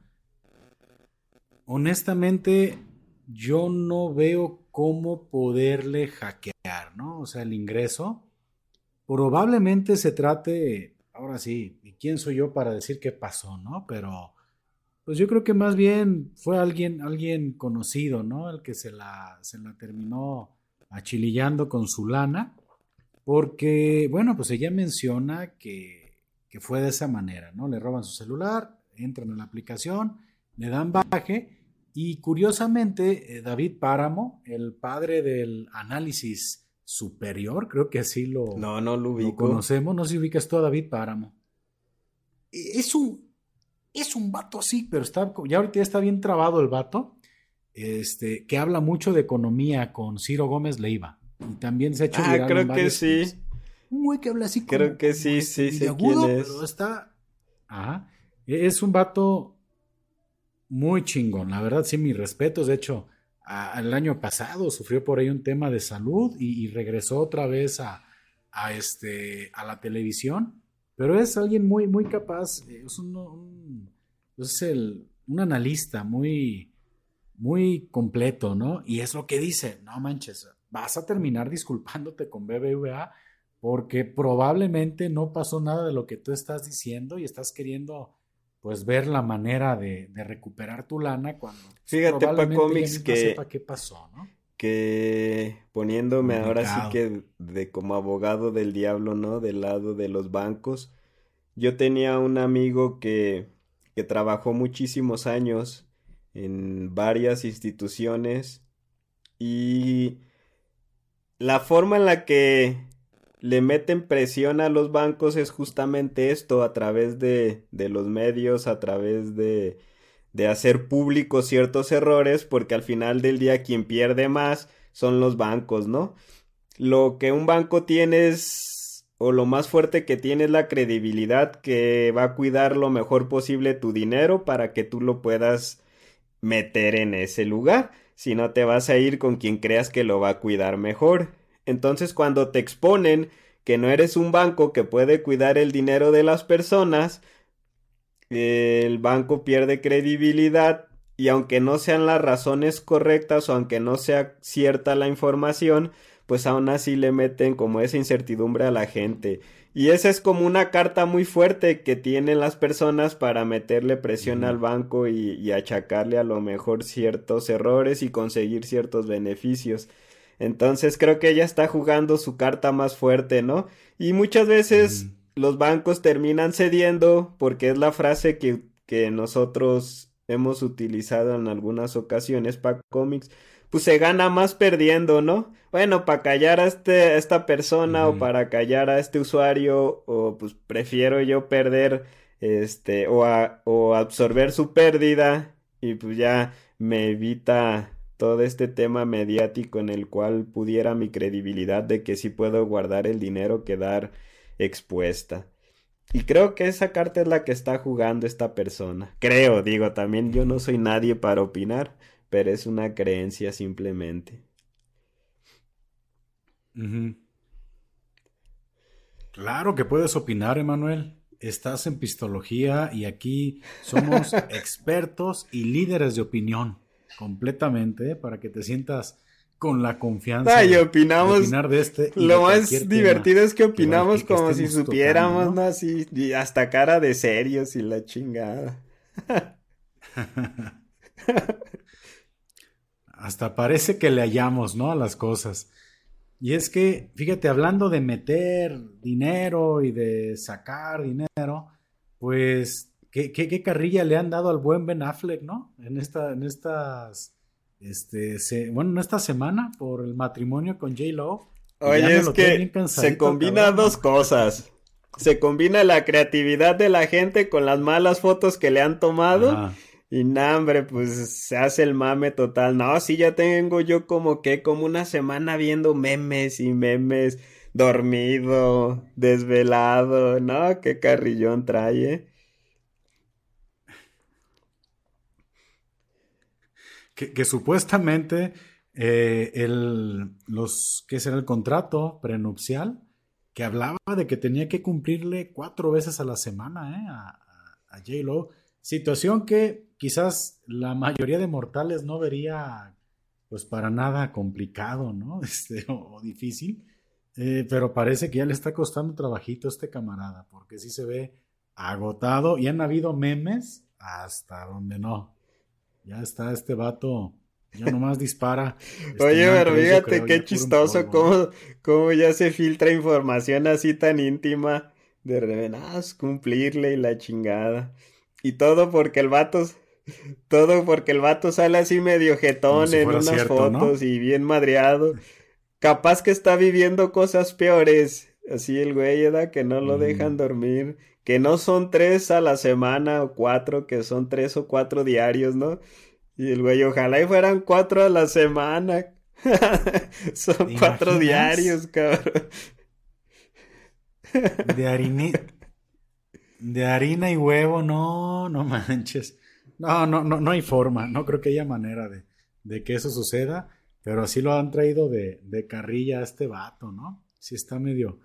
Honestamente, yo no veo cómo poderle hackear, ¿no? O sea, el ingreso. Probablemente se trate, ahora sí, ¿y quién soy yo para decir qué pasó, no? Pero, pues yo creo que más bien fue alguien, alguien conocido, ¿no? El que se la, se la terminó achilillando con su lana. Porque, bueno, pues ella menciona que que fue de esa manera, ¿no? Le roban su celular, entran en la aplicación, le dan baje y curiosamente eh, David Páramo, el padre del análisis superior, creo que así lo, no, no lo, ubico. conocemos. No sé si ubicas tú a David Páramo. E, es un, es un vato así, pero está, ya ahorita está bien trabado el vato, este, que habla mucho de economía con Ciro Gómez Leiva. Y también se ha hecho Ah, creo que sí. Un güey que habla así como, Creo que sí, sí, sí. Agudo, pero está. Ajá. E, es un vato muy chingón. La verdad, sí, mis respetos. De hecho, el año pasado sufrió por ahí un tema de salud y, regresó otra vez a, a, este, a la televisión. Pero es alguien muy, muy capaz. Es un, es el, un analista muy, muy completo, ¿no? Y es lo que dice, no manches, vas a terminar disculpándote con BBVA porque probablemente no pasó nada de lo que tú estás diciendo y estás queriendo pues ver la manera de, recuperar tu lana cuando fíjate para cómics que sepa qué pasó, ¿no? Que poniéndome ahora sí que de como abogado del diablo, ¿no? Del lado de los bancos, yo tenía un amigo que, que trabajó muchísimos años en varias instituciones y la forma en la que le meten presión a los bancos es justamente esto, a través de, de los medios, a través de, de hacer públicos ciertos errores, porque al final del día quien pierde más son los bancos, ¿no? Lo que un banco tiene es, o lo más fuerte que tiene es la credibilidad que va a cuidar lo mejor posible tu dinero para que tú lo puedas meter en ese lugar. Si no te vas a ir con quien creas que lo va a cuidar mejor. Entonces cuando te exponen que no eres un banco que puede cuidar el dinero de las personas, el banco pierde credibilidad y aunque no sean las razones correctas o aunque no sea cierta la información, pues aún así le meten como esa incertidumbre a la gente. Y esa es como una carta muy fuerte que tienen las personas para meterle presión al banco y, y, achacarle a lo mejor ciertos errores y conseguir ciertos beneficios. Entonces creo que ella está jugando su carta más fuerte, ¿no? Y muchas veces los bancos terminan cediendo porque es la frase que, que nosotros hemos utilizado en algunas ocasiones para cómics, pues se gana más perdiendo, ¿no? Bueno, para callar a, este, esta persona o para callar a este usuario, o pues prefiero yo perder, este, o, o absorber su pérdida y pues ya me evita todo este tema mediático en el cual pudiera mi credibilidad de que sí puedo guardar el dinero quedar expuesta. Y creo que esa carta es la que está jugando esta persona. Creo, digo, también yo no soy nadie para opinar, pero es una creencia simplemente. Claro que puedes opinar, Emanuel. Estás en pistología y aquí somos expertos y líderes de opinión completamente, ¿eh? para que te sientas con la confianza y opinamos, de opinar de este. lo más divertido es que opinamos como si supiéramos, ¿no? Así, hasta cara de serios y la chingada. hasta parece que le hallamos, ¿no? A las cosas. Y es que, fíjate, hablando de meter dinero y de sacar dinero, pues ¿Qué, carrilla le han dado al buen Ben Affleck, ¿no? En, esta, en estas, este, bueno, en esta semana por el matrimonio con J. Lo. Oye, es que se combina dos cosas. Se combina la creatividad de la gente con las malas fotos que le han tomado. Y nah, hombre, pues se hace el mame total. No, sí, ya tengo yo como que, como una semana viendo memes y memes, dormido, desvelado. No, qué carrillón trae. ¿eh? que, supuestamente eh, el, los, ¿qué será el contrato prenupcial? Que hablaba de que tenía que cumplirle cuatro veces a la semana ¿eh? a, a, J-Lo. Situación que quizás la mayoría de mortales no vería pues para nada complicado, ¿no? Este, o, difícil. Eh, pero parece que ya le está costando trabajito a este camarada, porque sí se ve agotado y han habido memes hasta donde no. Ya está este vato. Ya nomás dispara. Este Oye, pero fíjate qué chistoso cómo, cómo, ya se filtra información así tan íntima de revenas, cumplirle y la chingada. Y todo porque el vato, todo porque el vato sale así medio jetón en unas fotos y bien madreado. capaz que está viviendo cosas peores. Así el güey, ¿verdad? Que no lo dejan mm. dormir. Que no son tres a la semana o cuatro, que son tres o cuatro diarios, ¿no? Y el güey, ojalá y fueran cuatro a la semana. son cuatro diarios, cabrón. De harina, de harina y huevo, no, no manches. No, no, no, no hay forma, no creo que haya manera de, de que eso suceda, pero así lo han traído de, de carrilla a este vato, ¿no? Sí está medio,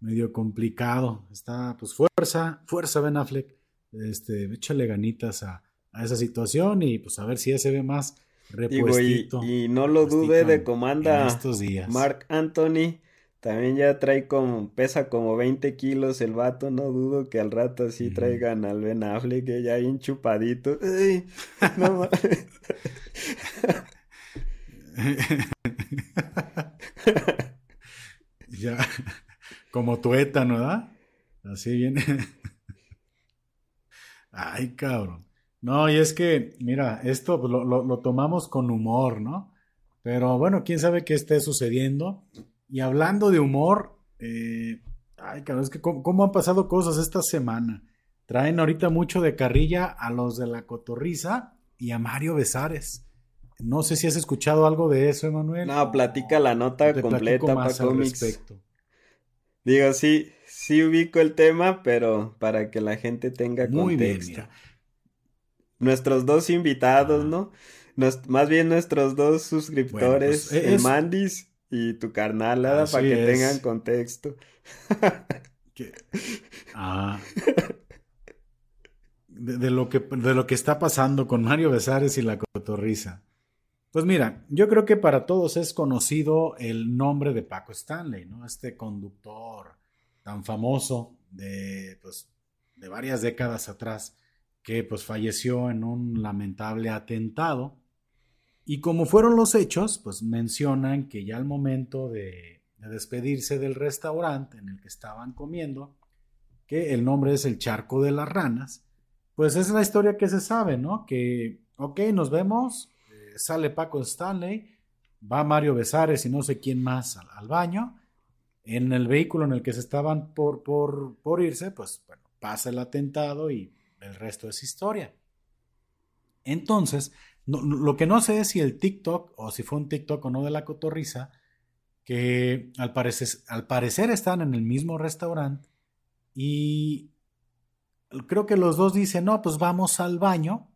medio complicado. Está, pues, fuerza, fuerza Ben Affleck. Este, échale ganitas a, a esa situación y pues a ver si ese ve más repuestito. y, y, no lo dude de comanda estos días. Mark Anthony también ya trae como, pesa como 20 kilos el vato, no dudo que al rato así traigan al Ben Affleck, que ya bien chupadito. no ya, como tuétano, ¿verdad? Así viene. Ay, cabrón. No, y es que, mira, esto lo, lo tomamos con humor, ¿no? Pero bueno, quién sabe qué esté sucediendo. Y hablando de humor, eh, ay, cabrón, es que cómo, han pasado cosas esta semana. Traen ahorita mucho de carrilla a los de la Cotorriza y a Mario Besares. No sé si has escuchado algo de eso, Emanuel. No, platica la nota completa para cómics. Digo, sí, sí ubico el tema, pero para que la gente tenga Muy contexto. Bien, Nuestros dos invitados, ¿no? más bien nuestros dos suscriptores, pues, el Mandis y tu carnalada para que tengan contexto. Ah. De, lo que, de lo que está pasando con Mario Besares y la cotorriza. Pues mira, yo creo que para todos es conocido el nombre de Paco Stanley, ¿no? Este conductor tan famoso de, pues, de varias décadas atrás, que pues falleció en un lamentable atentado y como fueron los hechos, pues mencionan que ya al momento de, despedirse del restaurante en el que estaban comiendo, que el nombre es el Charco de las Ranas, pues es la historia que se sabe, ¿no? Que, ok, nos vemos, eh, sale Paco Stanley, va Mario Besares y no sé quién más al, baño, en el vehículo en el que se estaban por, por, por irse, pues bueno, pasa el atentado y el resto es historia. Entonces, lo que no sé es si el TikTok o si fue un TikTok o no de la cotorriza, que al parecer, al parecer están en el mismo restaurante y creo que los dos dicen, no, pues vamos al baño,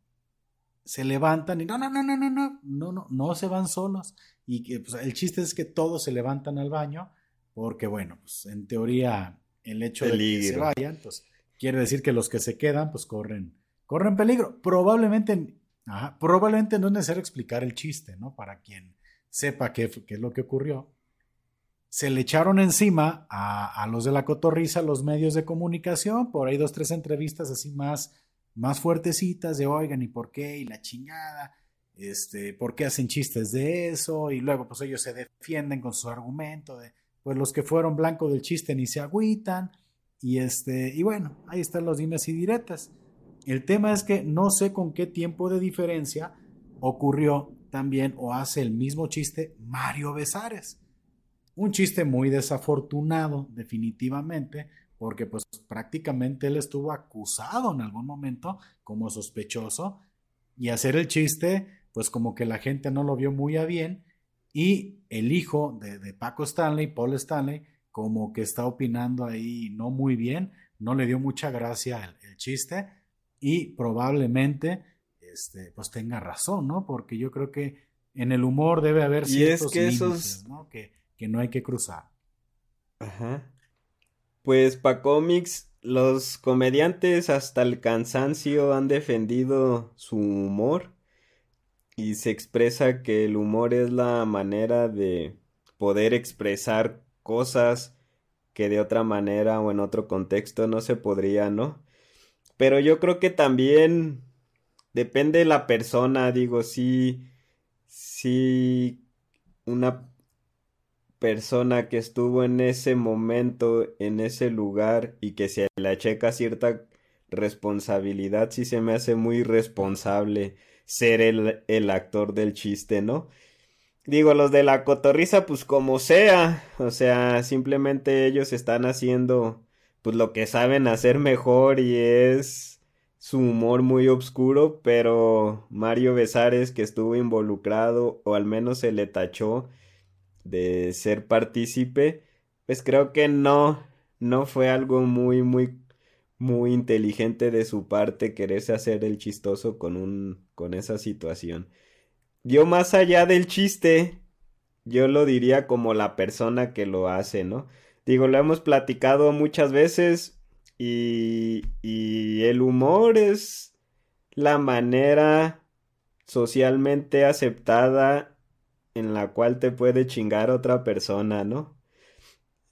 se levantan y no, no, no, no, no, no, no, no, no se van solos. Y que pues, el chiste es que todos se levantan al baño porque, bueno, pues en teoría el hecho de que se vayan, pues quiere decir que los que se quedan, pues corren, corren peligro. Probablemente Probablemente no es necesario explicar el chiste, ¿no? Para quien sepa qué, es lo que ocurrió. Se le echaron encima a, los de la cotorriza, los medios de comunicación, por ahí dos, tres entrevistas así más, más fuertecitas de oigan y por qué y la chingada, este, por qué hacen chistes de eso y luego pues ellos se defienden con su argumento de pues los que fueron blanco del chiste ni se agüitan y este y bueno, ahí están los dimes y diretas. El tema es que no sé con qué tiempo de diferencia ocurrió también o hace el mismo chiste Mario Besares. Un chiste muy desafortunado, definitivamente, porque pues prácticamente él estuvo acusado en algún momento como sospechoso y hacer el chiste, pues como que la gente no lo vio muy bien y el hijo de, Paco Stanley, Paul Stanley, como que está opinando ahí no muy bien, no le dio mucha gracia el chiste y probablemente este, pues tenga razón, ¿no? Porque yo creo que en el humor debe haber ciertos límites, ¿no? Que, que, no hay que cruzar. Ajá. Pues para cómics, los comediantes hasta el cansancio han defendido su humor y se expresa que el humor es la manera de poder expresar cosas que de otra manera o en otro contexto no se podría, ¿no? Pero yo creo que también depende de la persona, digo, si, si una persona que estuvo en ese momento, en ese lugar y que se le checa cierta responsabilidad, sí se me hace muy responsable ser el, el actor del chiste, ¿no? digo, los de la cotorriza, pues como sea, o sea, simplemente ellos están haciendo, pues lo que saben hacer mejor y es su humor muy oscuro, pero Mario Besares, que estuvo involucrado, o al menos se le tachó de ser partícipe, pues creo que no, no fue algo muy, muy, muy inteligente de su parte quererse hacer el chistoso con un, con esa situación. Yo más allá del chiste, yo lo diría como la persona que lo hace, ¿no? Digo, lo hemos platicado muchas veces, y, el humor es la manera socialmente aceptada en la cual te puede chingar otra persona, ¿no?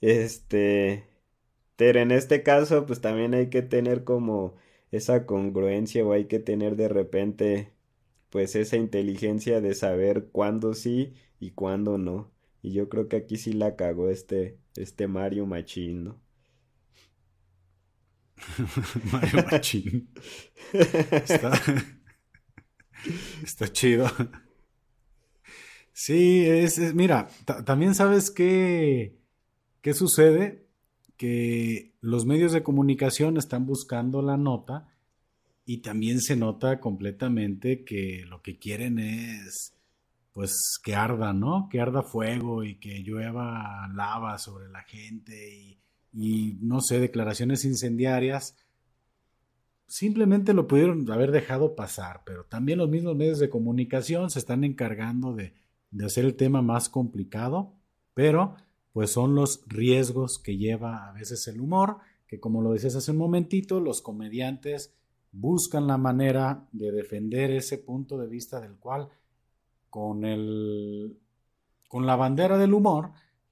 Este, pero en este caso, pues también hay que tener como esa congruencia o hay que tener de repente, pues esa inteligencia de saber cuándo sí y cuándo no. Y yo creo que aquí sí la cagó este, este Mario Machín, ¿no? Mario Machín. Está, chido. Sí, es, mira, también sabes qué, qué sucede, que los medios de comunicación están buscando la nota y también se nota completamente que lo que quieren es pues que arda, ¿no? Que arda fuego y que llueva lava sobre la gente y no sé, declaraciones incendiarias, simplemente lo pudieron haber dejado pasar, pero también los mismos medios de comunicación se están encargando de, de hacer el tema más complicado, pero pues son los riesgos que lleva a veces el humor, que como lo decías hace un momentito, los comediantes buscan la manera de defender ese punto de vista del cual con el con la bandera del humor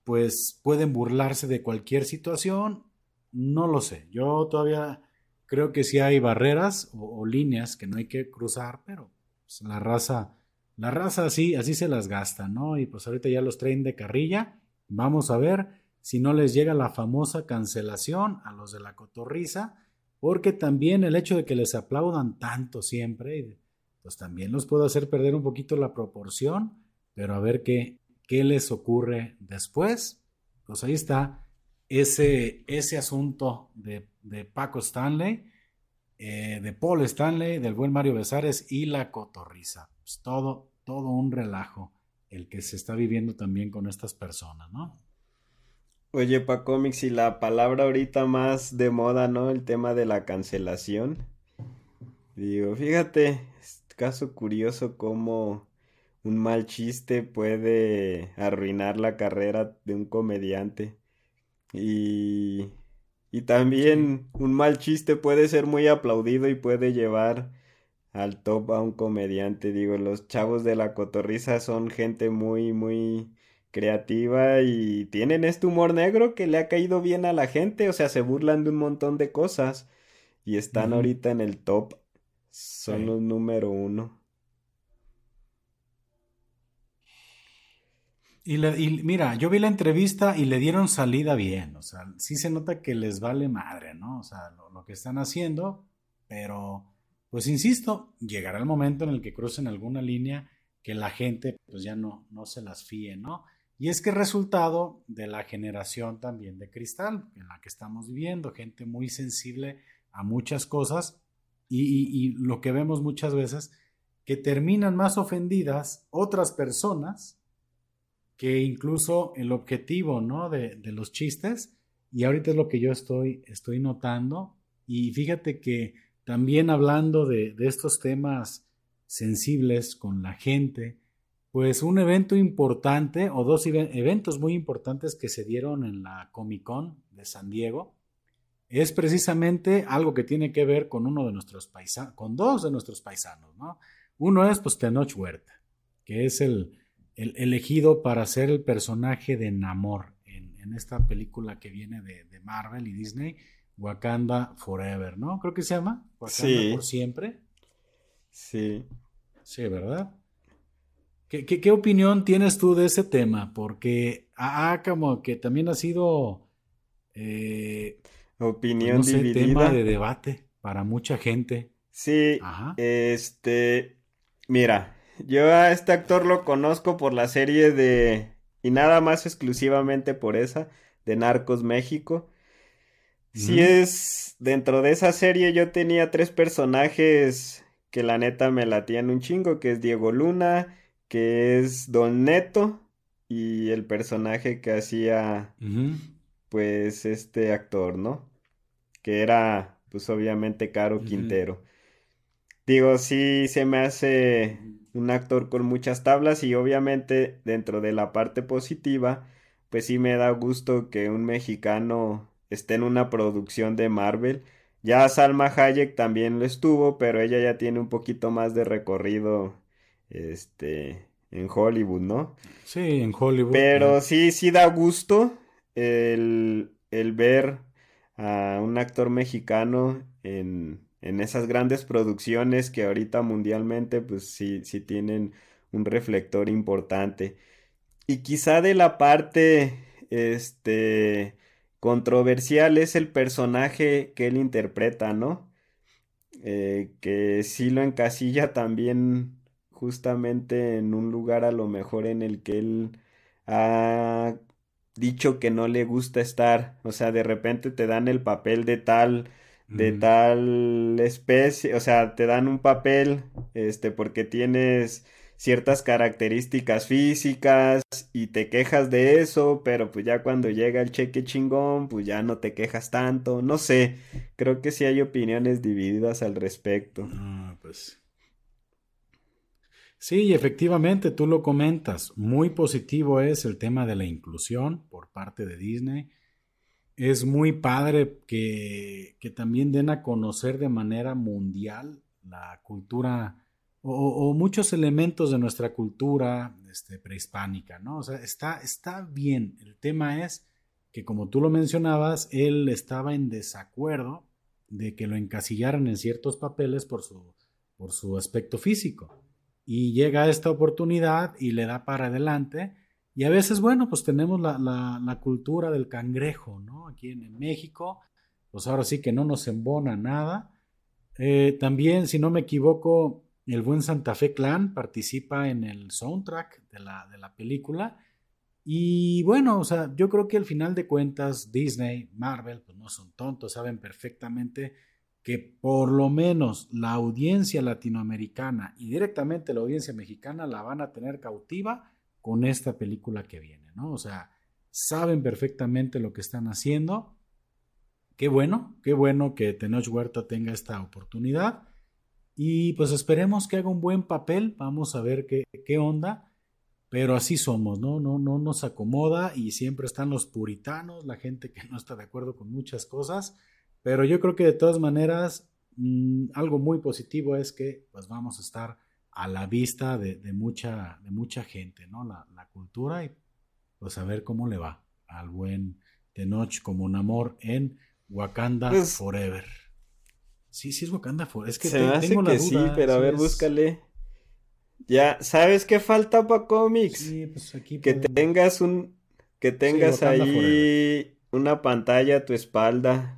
pues pueden burlarse de cualquier situación. No lo sé. Yo todavía creo que sí hay barreras o, líneas que no hay que cruzar, pero pues, la raza, la raza así, así se las gasta, ¿no? Y pues ahorita ya los traen de carrilla. Vamos a ver si no les llega la famosa cancelación a los de la cotorriza, porque también el hecho de que les aplaudan tanto siempre, pues también los puede hacer perder un poquito la proporción, pero a ver qué, ¿Qué les ocurre después? Pues ahí está ese, ese asunto de, Paco Stanley, eh, de Paul Stanley, del buen Mario Besares y la cotorriza. Pues todo, todo un relajo el que se está viviendo también con estas personas, ¿no? Oye, Paco Mix, y la palabra ahorita más de moda, ¿no? El tema de la cancelación. Digo, fíjate, caso curioso cómo un mal chiste puede arruinar la carrera de un comediante. Y, y también un mal chiste puede ser muy aplaudido y puede llevar al top a un comediante. Digo, los chavos de la cotorriza son gente muy, muy creativa y tienen este humor negro que le ha caído bien a la gente. O sea, se burlan de un montón de cosas y están ahorita en el top. Son los número uno. Y, mira, yo vi la entrevista y le dieron salida bien, o sea, sí se nota que les vale madre, ¿no? O sea, lo, que están haciendo, pero, pues insisto, llegará el momento en el que crucen alguna línea que la gente pues ya no, no se las fíe, ¿no? Y es que es resultado de la generación también de cristal en la que estamos viviendo, gente muy sensible a muchas cosas y lo que vemos muchas veces, que terminan más ofendidas otras personas que incluso el objetivo, ¿no? De, los chistes, y ahorita es lo que yo estoy, estoy notando, y fíjate que también hablando de, de estos temas sensibles con la gente, pues un evento importante o dos eventos muy importantes que se dieron en la Comic Con de San Diego es precisamente algo que tiene que ver con uno de nuestros paisanos, con dos de nuestros paisanos, ¿no? Uno es pues Tenoch Huerta, que es el, el elegido para ser el personaje de Namor en, esta película que viene de, Marvel y Disney, Wakanda Forever, ¿no? Creo que se llama Wakanda por siempre. Sí. Sí, ¿verdad? ¿Qué, opinión tienes tú de ese tema? Porque ha como que también ha sido eh, opinión no tema de debate para mucha gente. Sí, este, mira, Yo a este actor lo conozco por la serie de... Y nada más exclusivamente por esa, de Narcos México. Si es... Dentro de esa serie yo tenía tres personajes que la neta me latían un chingo, que es Diego Luna, que es Don Neto y el personaje que hacía pues este actor, ¿no? Que era pues obviamente Caro Quintero. Digo, sí se me hace un actor con muchas tablas y obviamente dentro de la parte positiva, pues sí me da gusto que un mexicano esté en una producción de Marvel. Ya Salma Hayek también lo estuvo, pero ella ya tiene un poquito más de recorrido este en Hollywood, ¿no? Sí, en Hollywood. Pero sí, sí da gusto el, el ver a un actor mexicano en, en esas grandes producciones que ahorita mundialmente pues sí, sí tienen un reflector importante. Y quizá de la parte este controversial es el personaje que él interpreta, ¿no? Eh, que sí lo encasilla también justamente en un lugar a lo mejor en el que él ha dicho que no le gusta estar, o sea, de repente te dan el papel de tal de tal especie, o sea, te dan un papel este porque tienes ciertas características físicas y te quejas de eso, pero pues ya cuando llega el cheque chingón, pues ya no te quejas tanto, no sé, creo que sí hay opiniones divididas al respecto. Ah, pues Sí, efectivamente, tú lo comentas. Muy positivo es el tema de la inclusión por parte de Disney. Es muy padre que, también den a conocer de manera mundial la cultura o, muchos elementos de nuestra cultura este, prehispánica, ¿no? O sea, está, está bien. El tema es que, como tú lo mencionabas, él estaba en desacuerdo de que lo encasillaran en ciertos papeles por su, por su aspecto físico y llega esta oportunidad y le da para adelante. Y a veces, bueno, pues tenemos la, la, cultura del cangrejo, ¿no? Aquí en, México, pues ahora sí que no nos embona nada. Eh, también, si no me equivoco, el buen Santa Fe Clan participa en el soundtrack de la, de la película. Y bueno, o sea, yo creo que al final de cuentas, Disney, Marvel, pues no son tontos, saben perfectamente que por lo menos la audiencia latinoamericana y directamente la audiencia mexicana la van a tener cautiva con esta película que viene, ¿no? O sea, saben perfectamente lo que están haciendo. Qué bueno, qué bueno que Tenoch Huerta tenga esta oportunidad. Y pues esperemos que haga un buen papel. Vamos a ver qué, qué onda. Pero así somos, ¿no? ¿no? No nos acomoda y siempre están los puritanos, la gente que no está de acuerdo con muchas cosas. Pero yo creo que de todas maneras, mm, algo muy positivo es que pues vamos a estar a la vista de, mucha, de mucha gente, ¿no? La, cultura y pues a ver cómo le va al buen Tenoch como un amor en Wakanda pues Forever. Sí, sí es Wakanda Forever. Es que se tengo la que sí, pero a ver, búscale. Ya, ¿sabes qué falta para cómics? Sí, pues aquí que tengas un que tengas ahí una pantalla a tu espalda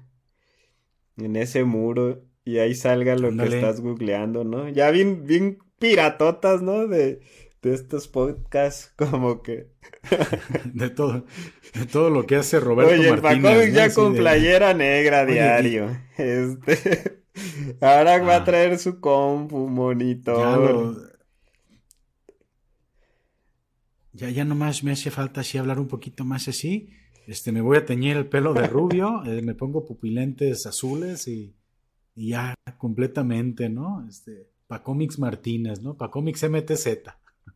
en ese muro y ahí salga lo que estás googleando, ¿no? Ya bien, bien piratotas, ¿no? De, de estos podcasts, como que. de todo, de todo lo que hace Roberto Oye, el ya con playera negra diario. Este. Ahora va a ah. traer su compu, monitor. Ya, ya, ya nomás me hace falta así hablar un poquito más así este, me voy a teñir el pelo de rubio, eh, me pongo pupilentes azules y, ya completamente, ¿no? Este, Pacómix Martínez, ¿no? Pacómix MTZ.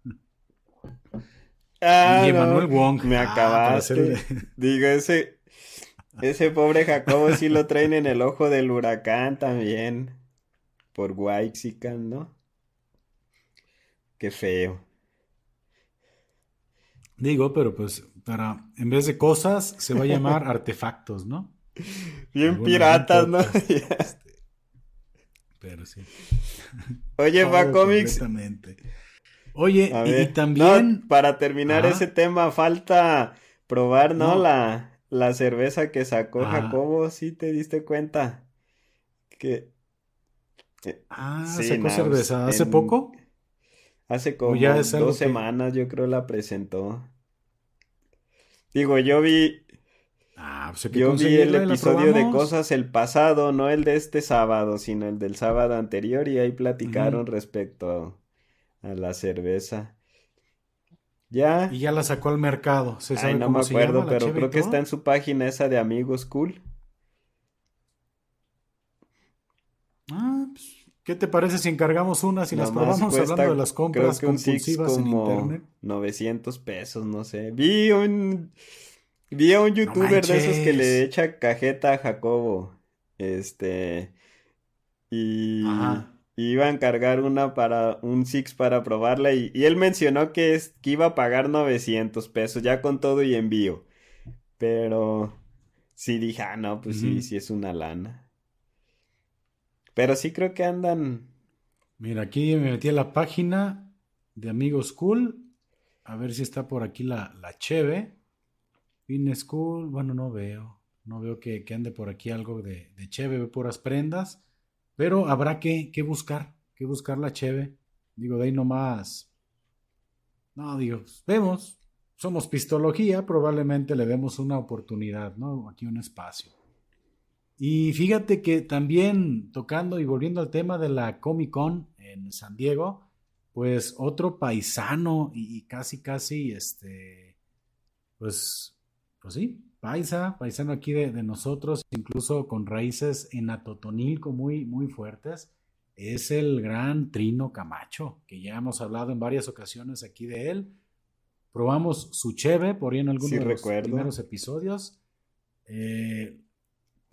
Ah, y Emanuel Wong. Me ah, acabaste. Digo, ese, ese pobre Jacobo sí lo traen en el ojo del huracán también. Por Waxican, ¿no? Qué feo. Digo, pero pues para, en vez de cosas, se va a llamar artefactos, ¿no? Bien piratas, ¿no? Este, pero sí. Oye, va cómics. Oye, y, también. para terminar ese tema, falta probar, ¿no? La, la cerveza que sacó Jacobo, ¿sí te diste cuenta? Que. ah, sacó cerveza. ¿Hace poco? Hace como dos semanas yo creo la presentó. Digo, yo vi... Ah, pues yo vi el episodio de cosas el pasado, no el de este sábado, sino el del sábado anterior y ahí platicaron respecto a, la cerveza. Ya. Y ya la sacó al mercado. ¿Se sabe Ay, no me acuerdo, pero creo que está en su página esa de Amigos Cool. Ah, pues ¿Qué te parece si encargamos unas y las probamos hablando de las compras compulsivas en internet? 900 pesos, no sé. Vi un vi a un youtuber de esos que le echa cajeta a Jacobo. Este y iba a encargar una para un Six para probarla y, él mencionó que, es, que iba a pagar 900 pesos ya con todo y envío. Pero sí dije, ah, no, pues sí, sí es una lana. Pero sí creo que andan. Mira, aquí me metí a la página de Amigos Cool. A ver si está por aquí la, la Cheve. In School, bueno, no veo. No veo que, ande por aquí algo de, de Cheve, veo puras prendas. Pero habrá que, que buscar, que buscar la Cheve. Digo, de ahí nomás. No, digo, pues, vemos. Somos pistología, probablemente le demos una oportunidad, ¿no? Aquí un espacio. Y fíjate que también tocando y volviendo al tema de la Comic Con en San Diego, pues otro paisano y, casi, casi, este, pues, pues sí, paisa, paisano aquí de, nosotros, incluso con raíces en Atotonilco muy, muy fuertes, es el gran Trino Camacho, que ya hemos hablado en varias ocasiones aquí de él. Probamos su cheve por ahí en algunos de los primeros episodios. Eh,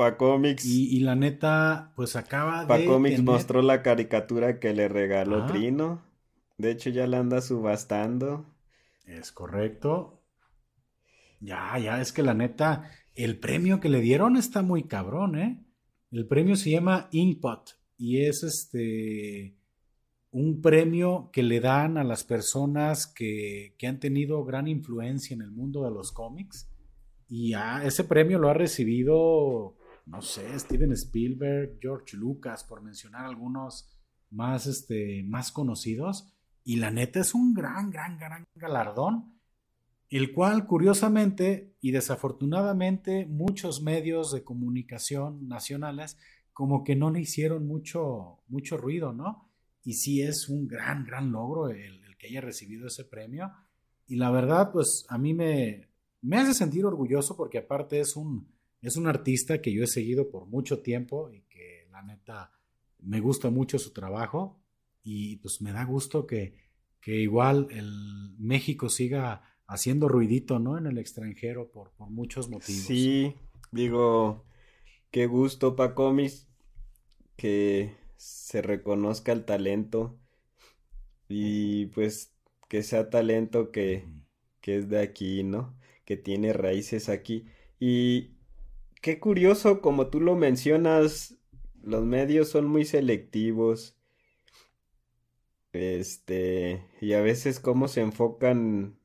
Pacomics. Y, y la neta, pues acaba de. Pacomics mostró la caricatura que le regaló Trino. De hecho, ya la anda subastando. Es correcto. Ya, ya, es que la neta, el premio que le dieron está muy cabrón, ¿eh? El premio se llama Inkpot y es este un premio que le dan a las personas que, que han tenido gran influencia en el mundo de los cómics. Y ese premio lo ha recibido no sé, Steven Spielberg, George Lucas, por mencionar algunos más, este, más conocidos. Y la neta es un gran, gran, gran galardón, el cual curiosamente y desafortunadamente muchos medios de comunicación nacionales como que no le hicieron mucho, mucho ruido, ¿no? Y sí es un gran, gran logro el, el que haya recibido ese premio. Y la verdad, pues a mí me, me hace sentir orgulloso porque aparte es un, es un artista que yo he seguido por mucho tiempo y que la neta me gusta mucho su trabajo y pues me da gusto que, que igual el México siga haciendo ruidito, ¿no? En el extranjero por, por muchos motivos. Sí, digo, qué gusto, Pacomis, que se reconozca el talento y pues que sea talento que, que es de aquí, ¿no? Que tiene raíces aquí. Y Qué curioso, como tú lo mencionas, los medios son muy selectivos. Este, y a veces cómo se enfocan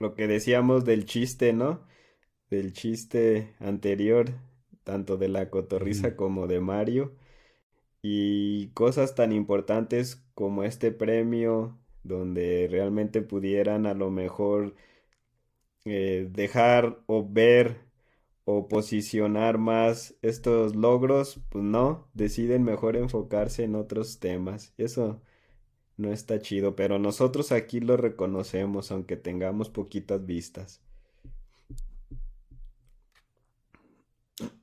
lo que decíamos del chiste, ¿no? Del chiste anterior, tanto de la cotorriza como de Mario. Y cosas tan importantes como este premio, donde realmente pudieran a lo mejor eh, dejar o ver o posicionar más estos logros, pues no, deciden mejor enfocarse en otros temas. Eso no está chido, pero nosotros aquí lo reconocemos, aunque tengamos poquitas vistas.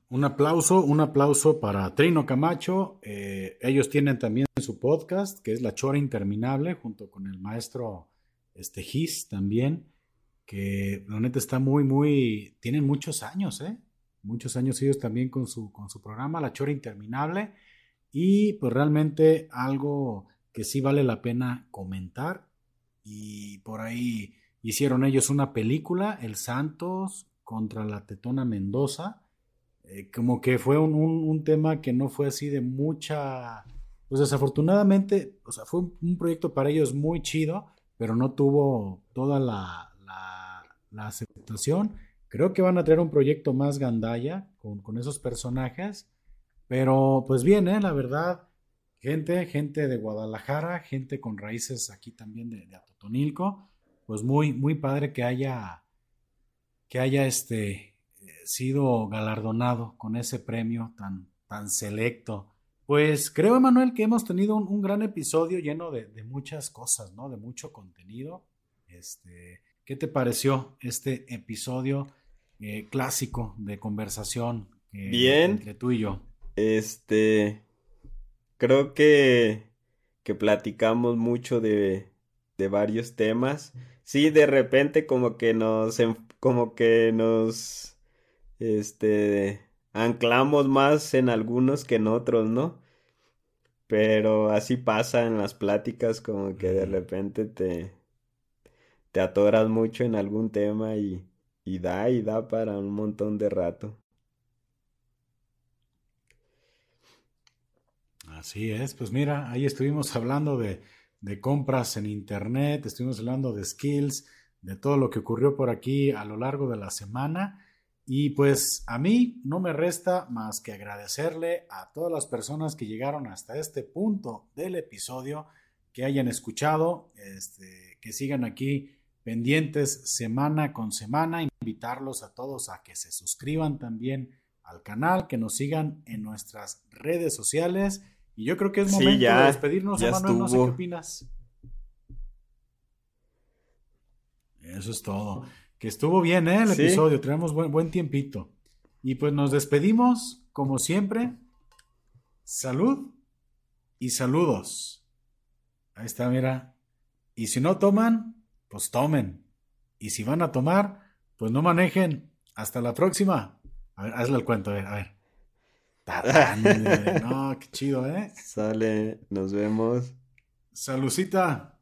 Un aplauso, un aplauso para Trino Camacho. Eh, ellos tienen también su podcast, que es La Chora Interminable, junto con el maestro este, Gis también que la neta está muy, muy, tienen muchos años, ¿eh? Muchos años ellos también con su, con su programa, La Chora Interminable, y pues realmente algo que sí vale la pena comentar, y por ahí hicieron ellos una película, El Santos contra la Tetona Mendoza, eh, como que fue un, un, tema que no fue así de mucha, pues desafortunadamente, o sea, fue un, proyecto para ellos muy chido, pero no tuvo toda la la aceptación. Creo que van a traer un proyecto más gandaya con, esos personajes. Pero pues bien, ¿eh? la verdad, gente, gente de Guadalajara, gente con raíces aquí también de, Atotonilco, pues muy, muy padre que haya, que haya este, sido galardonado con ese premio tan, tan selecto. Pues creo, Emanuel, que hemos tenido un, gran episodio lleno de, de, muchas cosas, ¿no? De mucho contenido. Este, ¿Qué te pareció este episodio eh, clásico de conversación eh, Bien. entre tú y yo? Este, creo que, que platicamos mucho de, de varios temas. Sí, de repente como que nos, como que nos, este, anclamos más en algunos que en otros, ¿no? Pero así pasa en las pláticas, como que de repente te, te atoras mucho en algún tema y, y da y da para un montón de rato. Así es, pues mira, ahí estuvimos hablando de, de compras en internet, estuvimos hablando de skills, de todo lo que ocurrió por aquí a lo largo de la semana. Y pues a mí no me resta más que agradecerle a todas las personas que llegaron hasta este punto del episodio, que hayan escuchado, este, que sigan aquí pendientes semana con semana, invitarlos a todos a que se suscriban también al canal, que nos sigan en nuestras redes sociales. Y yo creo que es momento de despedirnos, Emanuel, no sé qué opinas. Eso es todo. Que estuvo bien, ¿eh? El episodio, tenemos buen, buen tiempito. Y pues nos despedimos, como siempre. Salud y saludos. Ahí está, mira. Y si no toman, pues tomen. Y si van a tomar, pues no manejen. Hasta la próxima. A ver, hazle el cuento, a ver, a ver. no, qué chido, ¿eh? Sale, nos vemos. Salucita.